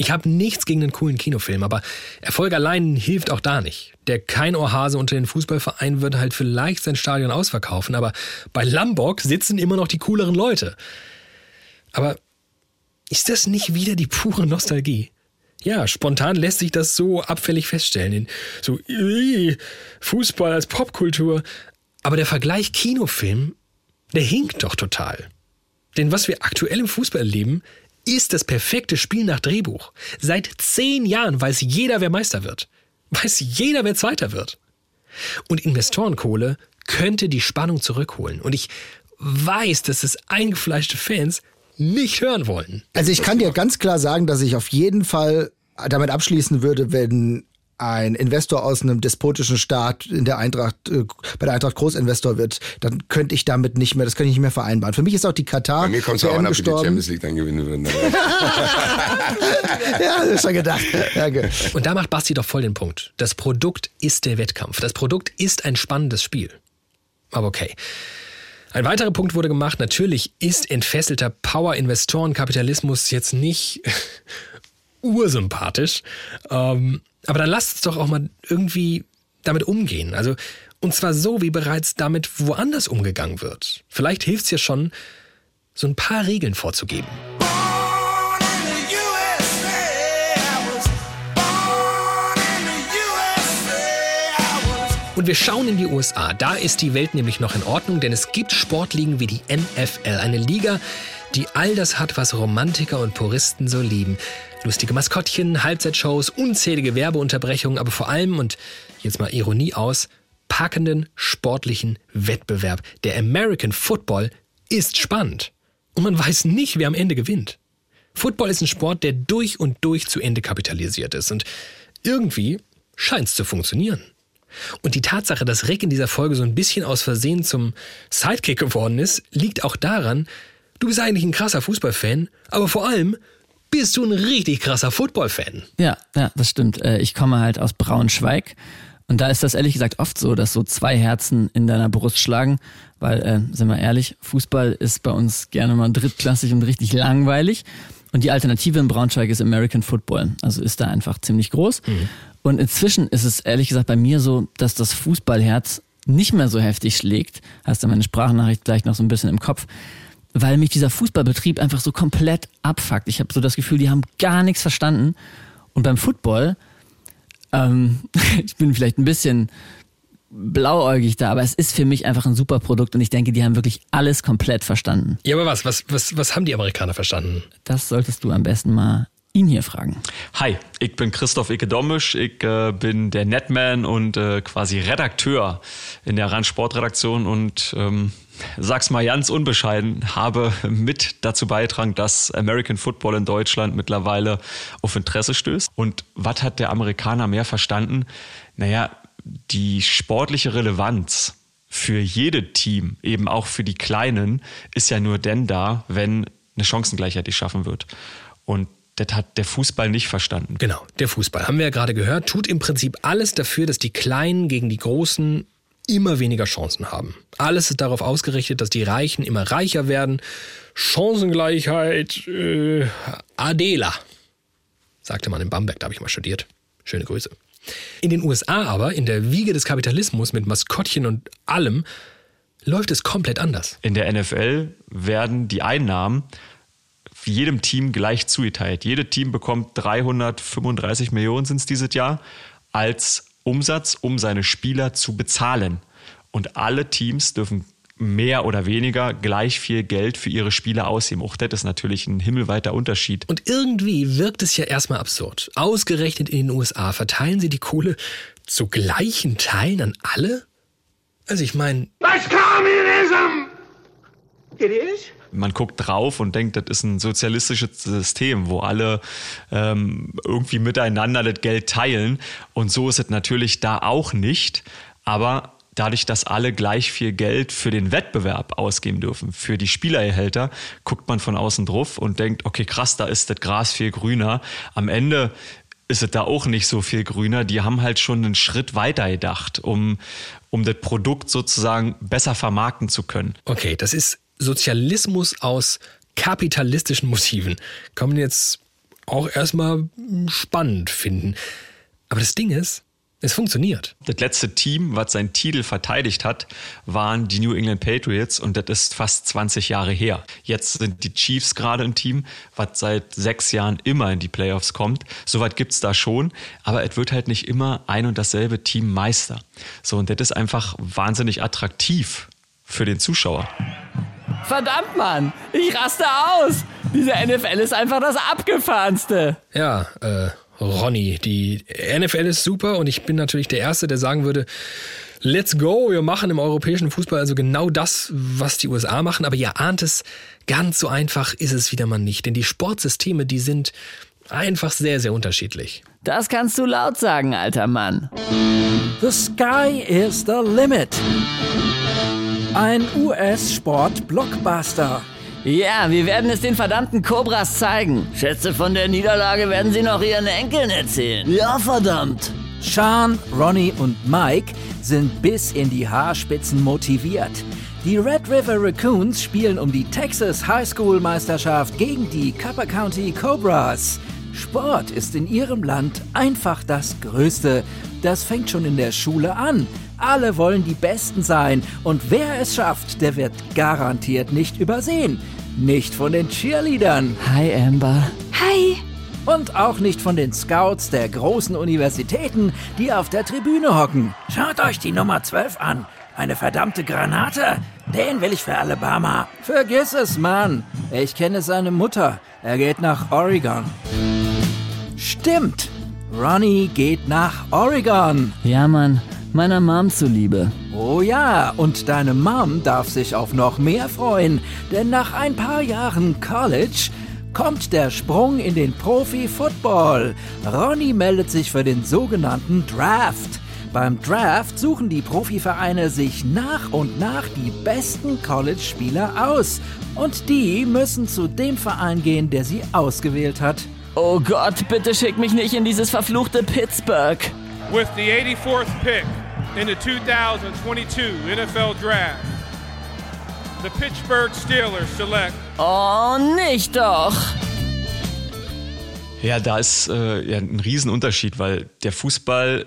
Ich habe nichts gegen einen coolen Kinofilm, aber Erfolg allein hilft auch da nicht. Der kein Ohrhase unter den Fußballvereinen wird halt vielleicht sein Stadion ausverkaufen, aber bei Lambok sitzen immer noch die cooleren Leute. Aber ist das nicht wieder die pure Nostalgie? Ja, spontan lässt sich das so abfällig feststellen. In so Fußball als Popkultur. Aber der Vergleich Kinofilm, der hinkt doch total. Denn was wir aktuell im Fußball erleben, ist das perfekte Spiel nach Drehbuch. Seit zehn Jahren weiß jeder, wer Meister wird. Weiß jeder, wer Zweiter wird. Und Investorenkohle könnte die Spannung zurückholen. Und ich weiß, dass es eingefleischte Fans nicht hören wollen. Also ich kann dir ganz klar sagen, dass ich auf jeden Fall damit abschließen würde, wenn ein Investor aus einem despotischen Staat in der Eintracht, äh, bei der Eintracht Großinvestor wird, dann könnte ich damit nicht mehr, das könnte ich nicht mehr vereinbaren. Für mich ist auch die Katar Bei mir kommt es auch an, ob die. Champions League dann gewinnen würden. ja, das ist schon gedacht. Danke. Und da macht Basti doch voll den Punkt. Das Produkt ist der Wettkampf. Das Produkt ist ein spannendes Spiel. Aber okay. Ein weiterer Punkt wurde gemacht. Natürlich ist entfesselter Power-Investoren-Kapitalismus jetzt nicht ursympathisch. Ähm, aber dann lasst uns doch auch mal irgendwie damit umgehen. Also, und zwar so, wie bereits damit woanders umgegangen wird. Vielleicht hilft es ja schon, so ein paar Regeln vorzugeben. Und wir schauen in die USA. Da ist die Welt nämlich noch in Ordnung, denn es gibt Sportligen wie die NFL, eine Liga, die all das hat, was Romantiker und Puristen so lieben. Lustige Maskottchen, Halbzeitshows, unzählige Werbeunterbrechungen, aber vor allem, und jetzt mal Ironie aus, packenden sportlichen Wettbewerb. Der American Football ist spannend. Und man weiß nicht, wer am Ende gewinnt. Football ist ein Sport, der durch und durch zu Ende kapitalisiert ist. Und irgendwie scheint es zu funktionieren. Und die Tatsache, dass Rick in dieser Folge so ein bisschen aus Versehen zum Sidekick geworden ist, liegt auch daran, du bist eigentlich ein krasser Fußballfan, aber vor allem bist du ein richtig krasser Footballfan. Ja, ja, das stimmt. Äh, Ich komme halt aus Braunschweig. Und da ist das ehrlich gesagt oft so, dass so zwei Herzen in deiner Brust schlagen, weil, äh, sind wir ehrlich, Fußball ist bei uns gerne mal drittklassig und richtig langweilig. Und die Alternative in Braunschweig ist American Football. Also ist da einfach ziemlich groß. Und inzwischen ist es ehrlich gesagt bei mir so, dass das Fußballherz nicht mehr so heftig schlägt. Hast du meine Sprachnachricht gleich noch so ein bisschen im Kopf. Weil mich dieser Fußballbetrieb einfach so komplett abfuckt. Ich habe so das Gefühl, die haben gar nichts verstanden. Und beim Football Ähm, ich bin vielleicht ein bisschen blauäugig da, aber es ist für mich einfach ein super Produkt und ich denke, die haben wirklich alles komplett verstanden. Ja, aber was, was, was, was haben die Amerikaner verstanden? Das solltest du am besten mal ihn hier fragen. Hi, ich bin Christoph Icke-Dommisch. Ich äh, bin der Netman und äh, quasi Redakteur in der RAN Sportredaktion und ähm, sag's mal ganz unbescheiden, habe mit dazu beigetragen, dass American Football in Deutschland mittlerweile auf Interesse stößt. Und was hat der Amerikaner mehr verstanden? Naja, die sportliche Relevanz für jede Team, eben auch für die Kleinen, ist ja nur denn da, wenn eine Chancengleichheit geschaffen wird. Und das hat der Fußball nicht verstanden. Genau, der Fußball, haben wir ja gerade gehört, tut im Prinzip alles dafür, dass die Kleinen gegen die Großen immer weniger Chancen haben. Alles ist darauf ausgerichtet, dass die Reichen immer reicher werden. Chancengleichheit, äh, Adela, sagte man in Bamberg, da habe ich mal studiert. Schöne Grüße. In den USA aber, in der Wiege des Kapitalismus mit Maskottchen und allem, läuft es komplett anders. In der NFL werden die Einnahmen jedem Team gleich zugeteilt. Jedes Team bekommt 335 Millionen sind es dieses Jahr als Umsatz, um seine Spieler zu bezahlen. Und alle Teams dürfen mehr oder weniger gleich viel Geld für ihre Spieler ausgeben. Auch das ist natürlich ein himmelweiter Unterschied. Und irgendwie wirkt es ja erstmal absurd. Ausgerechnet in den USA verteilen sie die Kohle zu gleichen Teilen an alle? Also ich meine... That's communism! It is? Man guckt drauf und denkt, das ist ein sozialistisches System, wo alle ähm, irgendwie miteinander das Geld teilen. Und so ist es natürlich da auch nicht. Aber dadurch, dass alle gleich viel Geld für den Wettbewerb ausgeben dürfen, für die Spielergehälter, guckt man von außen drauf und denkt, okay, krass, da ist das Gras viel grüner. Am Ende ist es da auch nicht so viel grüner. Die haben halt schon einen Schritt weiter gedacht, um, um das Produkt sozusagen besser vermarkten zu können. Okay, das ist Sozialismus aus kapitalistischen Motiven. Kann man jetzt auch erstmal spannend finden. Aber das Ding ist, es funktioniert. Das letzte Team, was seinen Titel verteidigt hat, waren die New England Patriots und das ist fast 20 Jahre her. Jetzt sind die Chiefs gerade ein Team, was seit sechs Jahren immer in die Playoffs kommt. Soweit gibt es da schon, aber es wird halt nicht immer ein und dasselbe Team Meister. So, und das ist einfach wahnsinnig attraktiv für den Zuschauer. Verdammt, Mann, ich raste aus. Diese NFL ist einfach das Abgefahrenste. Ja, äh, Ronny, die NFL ist super und ich bin natürlich der Erste, der sagen würde, let's go, wir machen im europäischen Fußball also genau das, was die USA machen, aber ihr ahnt es, ganz so einfach ist es wieder mal nicht, denn die Sportsysteme, die sind einfach sehr, sehr unterschiedlich. Das kannst du laut sagen, alter Mann. The sky is the limit. Ein US-Sport-Blockbuster. Ja, wir werden es den verdammten Cobras zeigen. Schätze, von der Niederlage werden sie noch ihren Enkeln erzählen. Ja, verdammt. Sean, Ronnie und Mike sind bis in die Haarspitzen motiviert. Die Red River Raccoons spielen um die Texas High School Meisterschaft gegen die Copper County Cobras. Sport ist in ihrem Land einfach das Größte. Das fängt schon in der Schule an. Alle wollen die Besten sein und wer es schafft, der wird garantiert nicht übersehen. Nicht von den Cheerleadern. Hi Amber. Hi. Und auch nicht von den Scouts der großen Universitäten, die auf der Tribüne hocken. Schaut euch die Nummer 12 an. Eine verdammte Granate. Den will ich für Alabama. Vergiss es, Mann. Ich kenne seine Mutter. Er geht nach Oregon. Stimmt. Ronnie geht nach Oregon. Ja, Mann meiner Mom zuliebe. Oh ja, und deine Mom darf sich auf noch mehr freuen, denn nach ein paar Jahren College kommt der Sprung in den Profi-Football. Ronny meldet sich für den sogenannten Draft. Beim Draft suchen die Profivereine sich nach und nach die besten College-Spieler aus. Und die müssen zu dem Verein gehen, der sie ausgewählt hat. Oh Gott, bitte schick mich nicht in dieses verfluchte Pittsburgh. With the 84th pick in the 2022 NFL Draft, the Pittsburgh Steelers select. Oh, nicht doch! Ja, da ist äh, ja, ein Riesenunterschied, weil der Fußball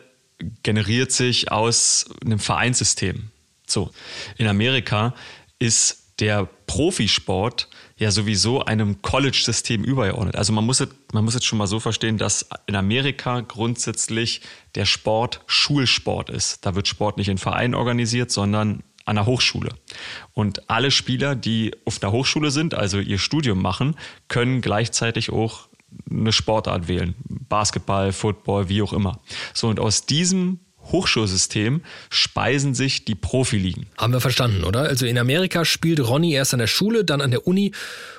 generiert sich aus einem Vereinssystem. So, in Amerika ist der Profisport ja sowieso einem College-System übergeordnet. Also man muss, es, man muss es schon mal so verstehen, dass in Amerika grundsätzlich der Sport Schulsport ist. Da wird Sport nicht in Vereinen organisiert, sondern an der Hochschule. Und alle Spieler, die auf einer Hochschule sind, also ihr Studium machen, können gleichzeitig auch eine Sportart wählen. Basketball, Football, wie auch immer. So, und aus diesem Hochschulsystem speisen sich die Profiligen. Haben wir verstanden, oder? Also in Amerika spielt Ronny erst an der Schule, dann an der Uni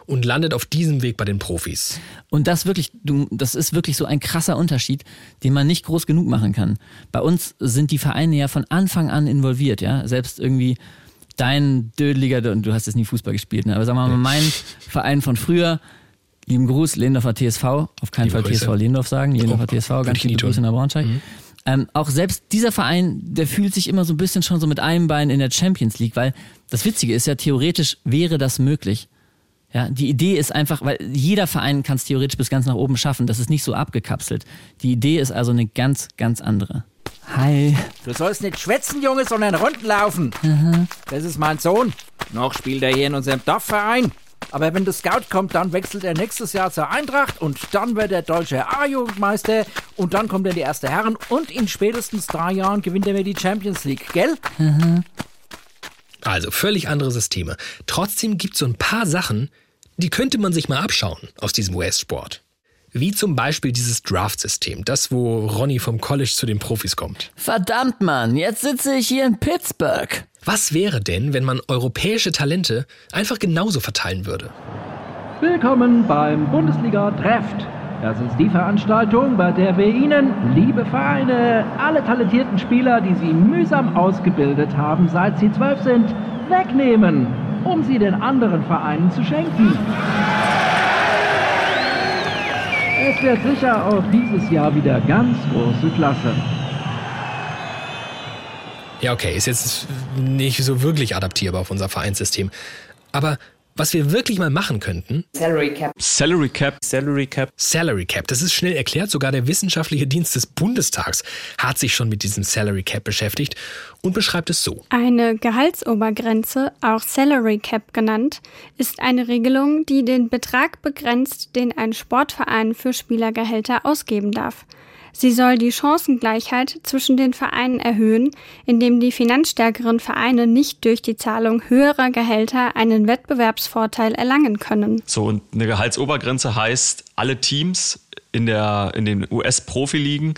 und landet auf diesem Weg bei den Profis. Und das wirklich, du, das ist wirklich so ein krasser Unterschied, den man nicht groß genug machen kann. Bei uns sind die Vereine ja von Anfang an involviert, ja. Selbst irgendwie dein Dödeliger, und du hast jetzt nie Fußball gespielt, ne? aber sagen wir mal, mein Verein von früher, lieben Gruß, Lehndorfer TSV, auf keinen Liebe Fall Grüße. TSV Lehndorf sagen, Lehndorfer oh, TSV, ganz liebe Grüße nach Braunschweig. Mhm. Ähm, auch selbst dieser Verein, der fühlt sich immer so ein bisschen schon so mit einem Bein in der Champions League, weil das Witzige ist ja, theoretisch wäre das möglich. Ja, die Idee ist einfach, weil jeder Verein kann es theoretisch bis ganz nach oben schaffen. Das ist nicht so abgekapselt. Die Idee ist also eine ganz, ganz andere. Hi. Du sollst nicht schwätzen, Junge, sondern Runden laufen. Aha. Das ist mein Sohn. Noch spielt er hier in unserem Dorfverein. Aber wenn der Scout kommt, dann wechselt er nächstes Jahr zur Eintracht und dann wird er deutscher A-Jugendmeister und dann kommt er in die erste Herren und in spätestens drei Jahren gewinnt er mir die Champions League, gell? Mhm. Also völlig andere Systeme. Trotzdem gibt es so ein paar Sachen, die könnte man sich mal abschauen aus diesem US-Sport. Wie zum Beispiel dieses Draft-System, das, wo Ronny vom College zu den Profis kommt. Verdammt, Mann, jetzt sitze ich hier in Pittsburgh. Was wäre denn, wenn man europäische Talente einfach genauso verteilen würde? Willkommen beim Bundesliga Draft. Das ist die Veranstaltung, bei der wir Ihnen, liebe Vereine, alle talentierten Spieler, die Sie mühsam ausgebildet haben, seit Sie zwölf sind, wegnehmen, um sie den anderen Vereinen zu schenken. Es wird sicher auch dieses Jahr wieder ganz große Klasse. Ja, okay, ist jetzt nicht so wirklich adaptierbar auf unser Vereinssystem. Aber was wir wirklich mal machen könnten. Salary Cap. Salary Cap. Salary Cap. Salary Cap. Das ist schnell erklärt. Sogar der wissenschaftliche Dienst des Bundestags hat sich schon mit diesem Salary Cap beschäftigt und beschreibt es so. Eine Gehaltsobergrenze, auch Salary Cap genannt, ist eine Regelung, die den Betrag begrenzt, den ein Sportverein für Spielergehälter ausgeben darf. Sie soll die Chancengleichheit zwischen den Vereinen erhöhen, indem die finanzstärkeren Vereine nicht durch die Zahlung höherer Gehälter einen Wettbewerbsvorteil erlangen können. So, und eine Gehaltsobergrenze heißt, alle Teams in, der, in den US-Profiligen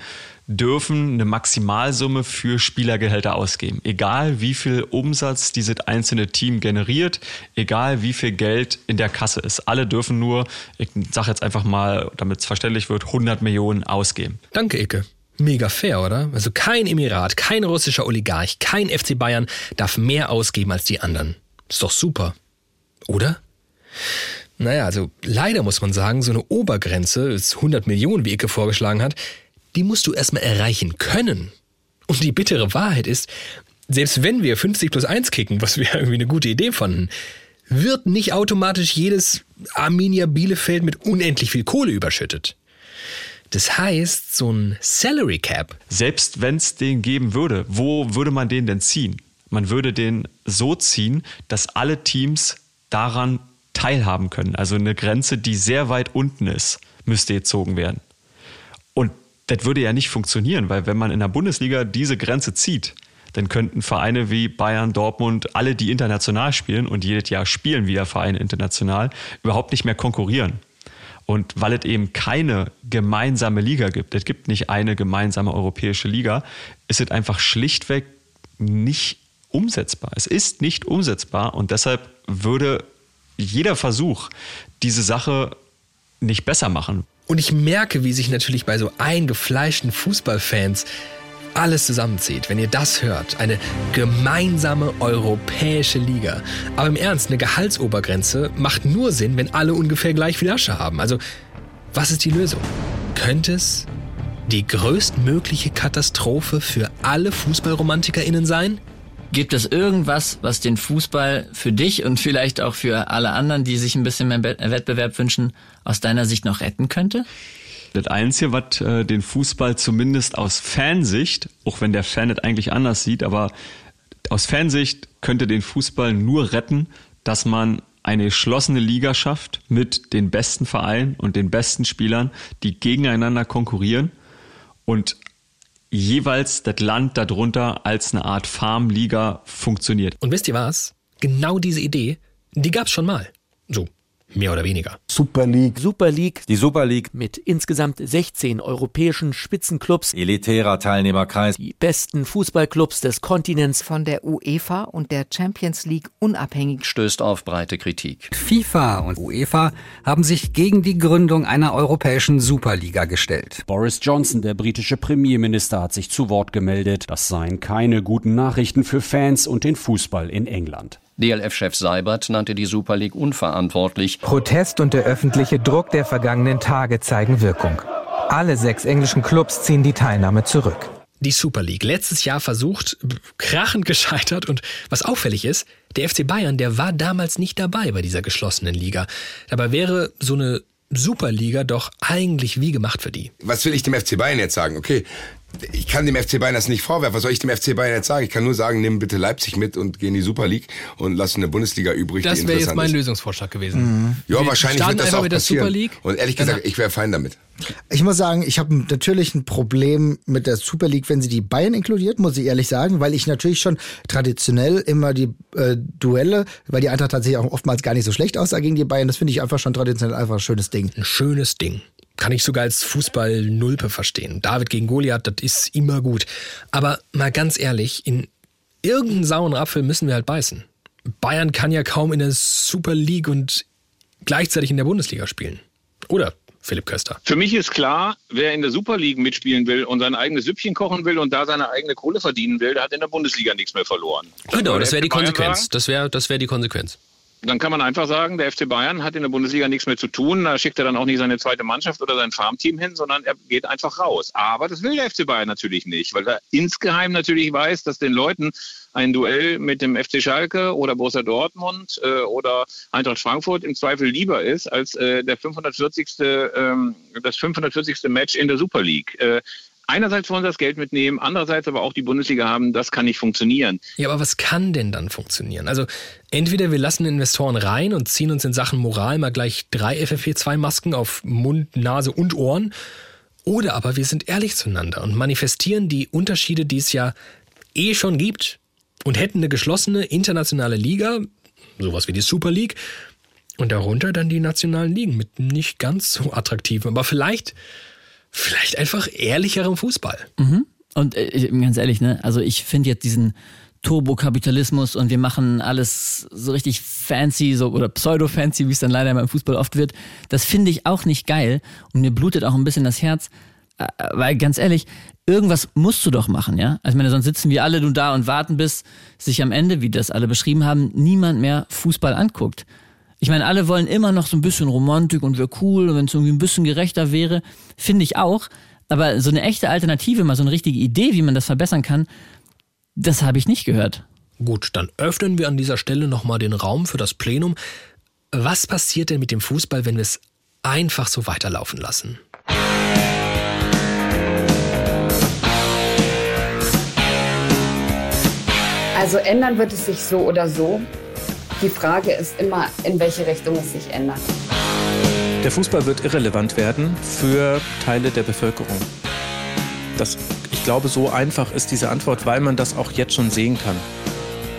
dürfen eine Maximalsumme für Spielergehälter ausgeben. Egal wie viel Umsatz dieses einzelne Team generiert, egal wie viel Geld in der Kasse ist. Alle dürfen nur, ich sage jetzt einfach mal, damit es verständlich wird, 100 Millionen ausgeben. Danke, Icke. Mega fair, oder? Also kein Emirat, kein russischer Oligarch, kein FC Bayern darf mehr ausgeben als die anderen. Ist doch super. Oder? Naja, also leider muss man sagen, so eine Obergrenze, ist 100 Millionen, wie Icke vorgeschlagen hat, die musst du erstmal erreichen können. Und die bittere Wahrheit ist, selbst wenn wir 50 plus 1 kicken, was wir irgendwie eine gute Idee fanden, wird nicht automatisch jedes Arminia Bielefeld mit unendlich viel Kohle überschüttet. Das heißt, so ein Salary Cap. Selbst wenn es den geben würde, wo würde man den denn ziehen? Man würde den so ziehen, dass alle Teams daran teilhaben können. Also eine Grenze, die sehr weit unten ist, müsste gezogen werden. Das würde ja nicht funktionieren, weil wenn man in der Bundesliga diese Grenze zieht, dann könnten Vereine wie Bayern, Dortmund, alle, die international spielen und jedes Jahr spielen wieder Vereine international, überhaupt nicht mehr konkurrieren. Und weil es eben keine gemeinsame Liga gibt, es gibt nicht eine gemeinsame europäische Liga, ist es einfach schlichtweg nicht umsetzbar. Es ist nicht umsetzbar und deshalb würde jeder Versuch, diese Sache nicht besser machen. Und ich merke, wie sich natürlich bei so eingefleischten Fußballfans alles zusammenzieht, wenn ihr das hört. Eine gemeinsame europäische Liga. Aber im Ernst, eine Gehaltsobergrenze macht nur Sinn, wenn alle ungefähr gleich viel Asche haben. Also, was ist die Lösung? Könnte es die größtmögliche Katastrophe für alle FußballromantikerInnen sein? Gibt es irgendwas, was den Fußball für dich und vielleicht auch für alle anderen, die sich ein bisschen mehr Wettbewerb wünschen, aus deiner Sicht noch retten könnte? Das Einzige, was äh, den Fußball zumindest aus Fansicht, auch wenn der Fan das eigentlich anders sieht, aber aus Fansicht könnte den Fußball nur retten, dass man eine geschlossene Liga schafft mit den besten Vereinen und den besten Spielern, die gegeneinander konkurrieren und jeweils das Land darunter als eine Art Farmliga funktioniert. Und wisst ihr was? Genau diese Idee, die gab's schon mal. So, mehr oder weniger. Super League. Super League. Die Super League. Mit insgesamt 16 europäischen Spitzenclubs. Elitärer Teilnehmerkreis. Die besten Fußballclubs des Kontinents. Von der UEFA und der Champions League unabhängig. Stößt auf breite Kritik. FIFA und UEFA haben sich gegen die Gründung einer europäischen Superliga gestellt. Boris Johnson, der britische Premierminister, hat sich zu Wort gemeldet. Das seien keine guten Nachrichten für Fans und den Fußball in England. DLF-Chef Seibert nannte die Super League unverantwortlich. Protest und der öffentliche Druck der vergangenen Tage zeigen Wirkung. Alle sechs englischen Clubs ziehen die Teilnahme zurück. Die Super League, letztes Jahr versucht, krachend gescheitert und was auffällig ist, der FC Bayern, der war damals nicht dabei bei dieser geschlossenen Liga. Dabei wäre so eine Superliga doch eigentlich wie gemacht für die. Was will ich dem FC Bayern jetzt sagen? Okay, ich kann dem FC Bayern das nicht vorwerfen. Was soll ich dem FC Bayern jetzt sagen? Ich kann nur sagen, nimm bitte Leipzig mit und geh in die Super League und lass eine Bundesliga übrig. Das wäre jetzt mein ist. Lösungsvorschlag gewesen. Mhm. Ja, Wir wahrscheinlich wird das auch mit der passieren. Super League. Und ehrlich gesagt, ich wäre fein damit. Ich muss sagen, ich habe natürlich ein Problem mit der Super League, wenn sie die Bayern inkludiert, muss ich ehrlich sagen, weil ich natürlich schon traditionell immer die äh, Duelle, weil die Eintracht tatsächlich auch oftmals gar nicht so schlecht aussah gegen die Bayern, das finde ich einfach schon traditionell einfach ein schönes Ding. Ein schönes Ding kann ich sogar als Fußball-Nulpe verstehen. David gegen Goliath, das ist immer gut. Aber mal ganz ehrlich, in irgendeinen sauren Apfel müssen wir halt beißen. Bayern kann ja kaum in der Super League und gleichzeitig in der Bundesliga spielen. Oder, Philipp Köster? Für mich ist klar, wer in der Super League mitspielen will und sein eigenes Süppchen kochen will und da seine eigene Kohle verdienen will, der hat in der Bundesliga nichts mehr verloren. Genau, das wäre die Konsequenz. Das wäre das wär die Konsequenz dann kann man einfach sagen, der FC Bayern hat in der Bundesliga nichts mehr zu tun. Da schickt er dann auch nicht seine zweite Mannschaft oder sein Farmteam hin, sondern er geht einfach raus. Aber das will der FC Bayern natürlich nicht, weil er insgeheim natürlich weiß, dass den Leuten ein Duell mit dem FC Schalke oder Borussia Dortmund äh, oder Eintracht Frankfurt im Zweifel lieber ist als äh, der 540. Ähm, das 540. Match in der Super League. Äh, einerseits wollen sie das Geld mitnehmen, andererseits aber auch die Bundesliga haben, das kann nicht funktionieren. Ja, aber was kann denn dann funktionieren? Also entweder wir lassen Investoren rein und ziehen uns in Sachen Moral mal gleich drei FFP2-Masken auf Mund, Nase und Ohren, oder aber wir sind ehrlich zueinander und manifestieren die Unterschiede, die es ja eh schon gibt und hätten eine geschlossene internationale Liga, sowas wie die Super League, und darunter dann die nationalen Ligen mit nicht ganz so attraktiven, aber vielleicht vielleicht einfach ehrlicherem Fußball. Mhm. Und äh, ganz ehrlich, ne, also ich finde jetzt diesen Turbokapitalismus und wir machen alles so richtig fancy so oder pseudo-fancy, wie es dann leider beim Fußball oft wird, das finde ich auch nicht geil und mir blutet auch ein bisschen das Herz, äh, weil ganz ehrlich, irgendwas musst du doch machen, ja? Also ich meine, sonst sitzen wir alle nun da und warten, bis sich am Ende, wie das alle beschrieben haben, niemand mehr Fußball anguckt. Ich meine, alle wollen immer noch so ein bisschen Romantik und wäre cool, wenn es irgendwie ein bisschen gerechter wäre. Finde ich auch. Aber so eine echte Alternative, mal so eine richtige Idee, wie man das verbessern kann, das habe ich nicht gehört. Gut, dann öffnen wir an dieser Stelle nochmal den Raum für das Plenum. Was passiert denn mit dem Fußball, wenn wir es einfach so weiterlaufen lassen? Also ändern wird es sich so oder so. Die Frage ist immer, in welche Richtung es sich ändert. Der Fußball wird irrelevant werden für Teile der Bevölkerung. Das, ich glaube, so einfach ist diese Antwort, weil man das auch jetzt schon sehen kann.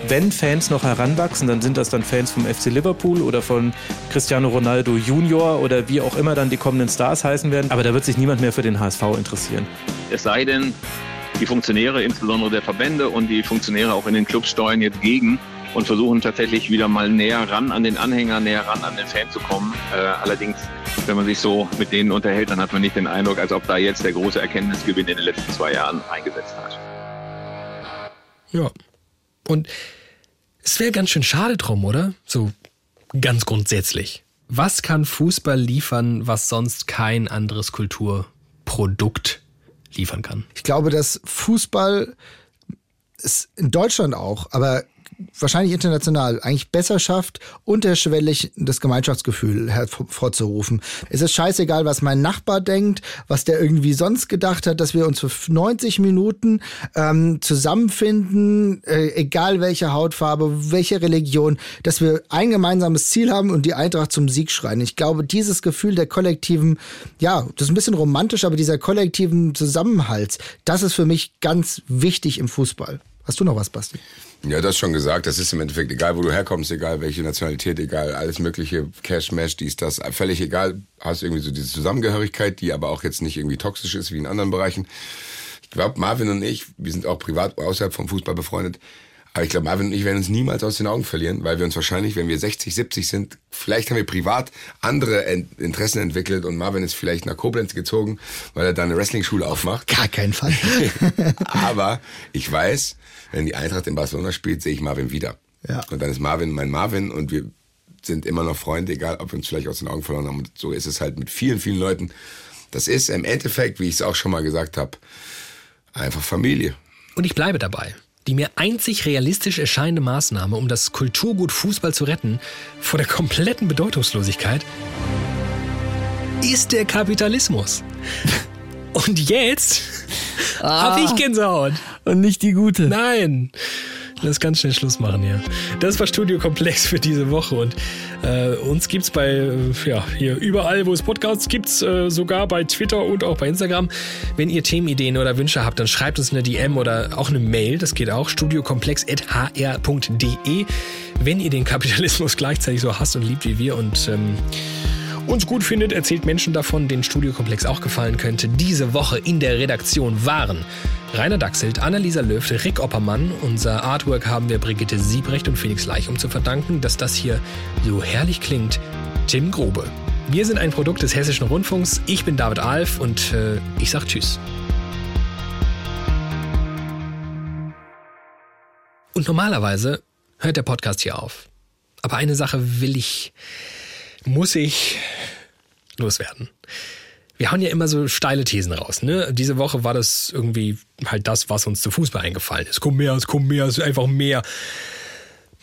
Wenn Fans noch heranwachsen, dann sind das dann Fans vom FC Liverpool oder von Cristiano Ronaldo Junior oder wie auch immer dann die kommenden Stars heißen werden. Aber da wird sich niemand mehr für den HSV interessieren. Es sei denn, die Funktionäre, insbesondere der Verbände und die Funktionäre auch in den Clubs steuern jetzt gegen und versuchen tatsächlich wieder mal näher ran an den Anhänger, näher ran an den Fan zu kommen. Äh, allerdings, wenn man sich so mit denen unterhält, dann hat man nicht den Eindruck, als ob da jetzt der große Erkenntnisgewinn in den letzten zwei Jahren eingesetzt hat. Ja. Und es wäre ganz schön schade drum, oder? So ganz grundsätzlich. Was kann Fußball liefern, was sonst kein anderes Kulturprodukt liefern kann? Ich glaube, dass Fußball ist in Deutschland auch, aber wahrscheinlich international eigentlich besser schafft, unterschwellig das Gemeinschaftsgefühl hervorzurufen. Es ist scheißegal, was mein Nachbar denkt, was der irgendwie sonst gedacht hat, dass wir uns für 90 Minuten ähm, zusammenfinden, äh, egal welche Hautfarbe, welche Religion, dass wir ein gemeinsames Ziel haben und die Eintracht zum Sieg schreien. Ich glaube, dieses Gefühl der kollektiven, ja, das ist ein bisschen romantisch, aber dieser kollektiven Zusammenhalts, das ist für mich ganz wichtig im Fußball. Hast du noch was, Basti? Ja, das schon gesagt. Das ist im Endeffekt egal, wo du herkommst, egal welche Nationalität, egal alles mögliche, Cash, Mash, dies, das, völlig egal. Hast irgendwie so diese Zusammengehörigkeit, die aber auch jetzt nicht irgendwie toxisch ist wie in anderen Bereichen. Ich glaube, Marvin und ich, wir sind auch privat außerhalb vom Fußball befreundet. Aber ich glaube, Marvin und ich werden uns niemals aus den Augen verlieren, weil wir uns wahrscheinlich, wenn wir 60, 70 sind, vielleicht haben wir privat andere Interessen entwickelt und Marvin ist vielleicht nach Koblenz gezogen, weil er da eine Wrestling-Schule aufmacht. Gar keinen Fall. Aber ich weiß, wenn die Eintracht in Barcelona spielt, sehe ich Marvin wieder. Ja. Und dann ist Marvin mein Marvin und wir sind immer noch Freunde, egal ob wir uns vielleicht aus den Augen verloren haben. Und so ist es halt mit vielen, vielen Leuten. Das ist im Endeffekt, wie ich es auch schon mal gesagt habe, einfach Familie. Und ich bleibe dabei. Die mir einzig realistisch erscheinende Maßnahme, um das Kulturgut Fußball zu retten vor der kompletten Bedeutungslosigkeit, ist der Kapitalismus. Und jetzt ah, habe ich Gänsehaut. Und nicht die gute. Nein. Lass ganz schnell Schluss machen hier. Das war Studio Komplex für diese Woche und äh, uns gibt's bei, äh, ja, hier überall, wo es Podcasts gibt, äh, sogar bei Twitter und auch bei Instagram. Wenn ihr Themenideen oder Wünsche habt, dann schreibt uns eine DM oder auch eine Mail, das geht auch, studiokomplex.hr.de. Wenn ihr den Kapitalismus gleichzeitig so hasst und liebt wie wir und ähm, uns gut findet, erzählt Menschen davon, den Studiokomplex auch gefallen könnte. Diese Woche in der Redaktion waren Rainer Dachselt, Annalisa Löw, Rick Oppermann. Unser Artwork haben wir Brigitte Siebrecht und Felix Leichum zu verdanken. Dass das hier so herrlich klingt, Tim Grobe. Wir sind ein Produkt des Hessischen Rundfunks. Ich bin David Alf und äh, ich sag Tschüss. Und normalerweise hört der Podcast hier auf. Aber eine Sache will ich muss ich loswerden. Wir hauen ja immer so steile Thesen raus. Ne? Diese Woche war das irgendwie halt das, was uns zu Fußball eingefallen ist. Komm mehr, es kommt mehr, es ist einfach mehr.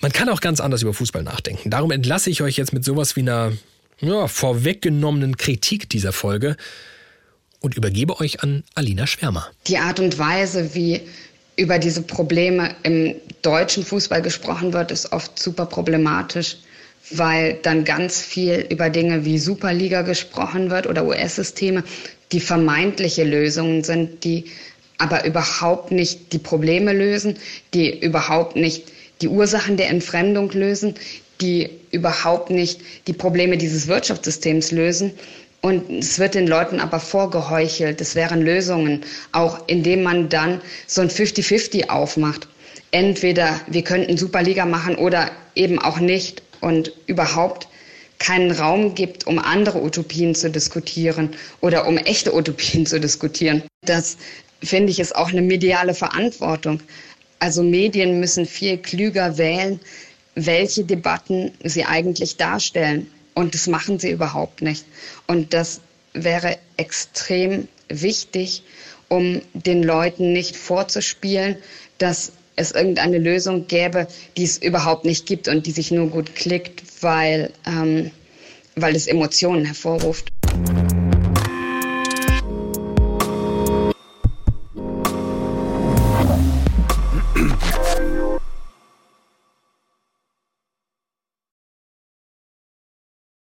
Man kann auch ganz anders über Fußball nachdenken. Darum entlasse ich euch jetzt mit sowas wie einer ja, vorweggenommenen Kritik dieser Folge und übergebe euch an Alina Schwärmer. Die Art und Weise, wie über diese Probleme im deutschen Fußball gesprochen wird, ist oft super problematisch weil dann ganz viel über Dinge wie Superliga gesprochen wird oder US-Systeme, die vermeintliche Lösungen sind, die aber überhaupt nicht die Probleme lösen, die überhaupt nicht die Ursachen der Entfremdung lösen, die überhaupt nicht die Probleme dieses Wirtschaftssystems lösen. Und es wird den Leuten aber vorgeheuchelt, es wären Lösungen, auch indem man dann so ein 50-50 aufmacht. Entweder wir könnten Superliga machen oder eben auch nicht und überhaupt keinen Raum gibt, um andere Utopien zu diskutieren oder um echte Utopien zu diskutieren. Das finde ich ist auch eine mediale Verantwortung. Also Medien müssen viel klüger wählen, welche Debatten sie eigentlich darstellen. Und das machen sie überhaupt nicht. Und das wäre extrem wichtig, um den Leuten nicht vorzuspielen, dass es irgendeine Lösung gäbe, die es überhaupt nicht gibt und die sich nur gut klickt, weil, ähm, weil es Emotionen hervorruft.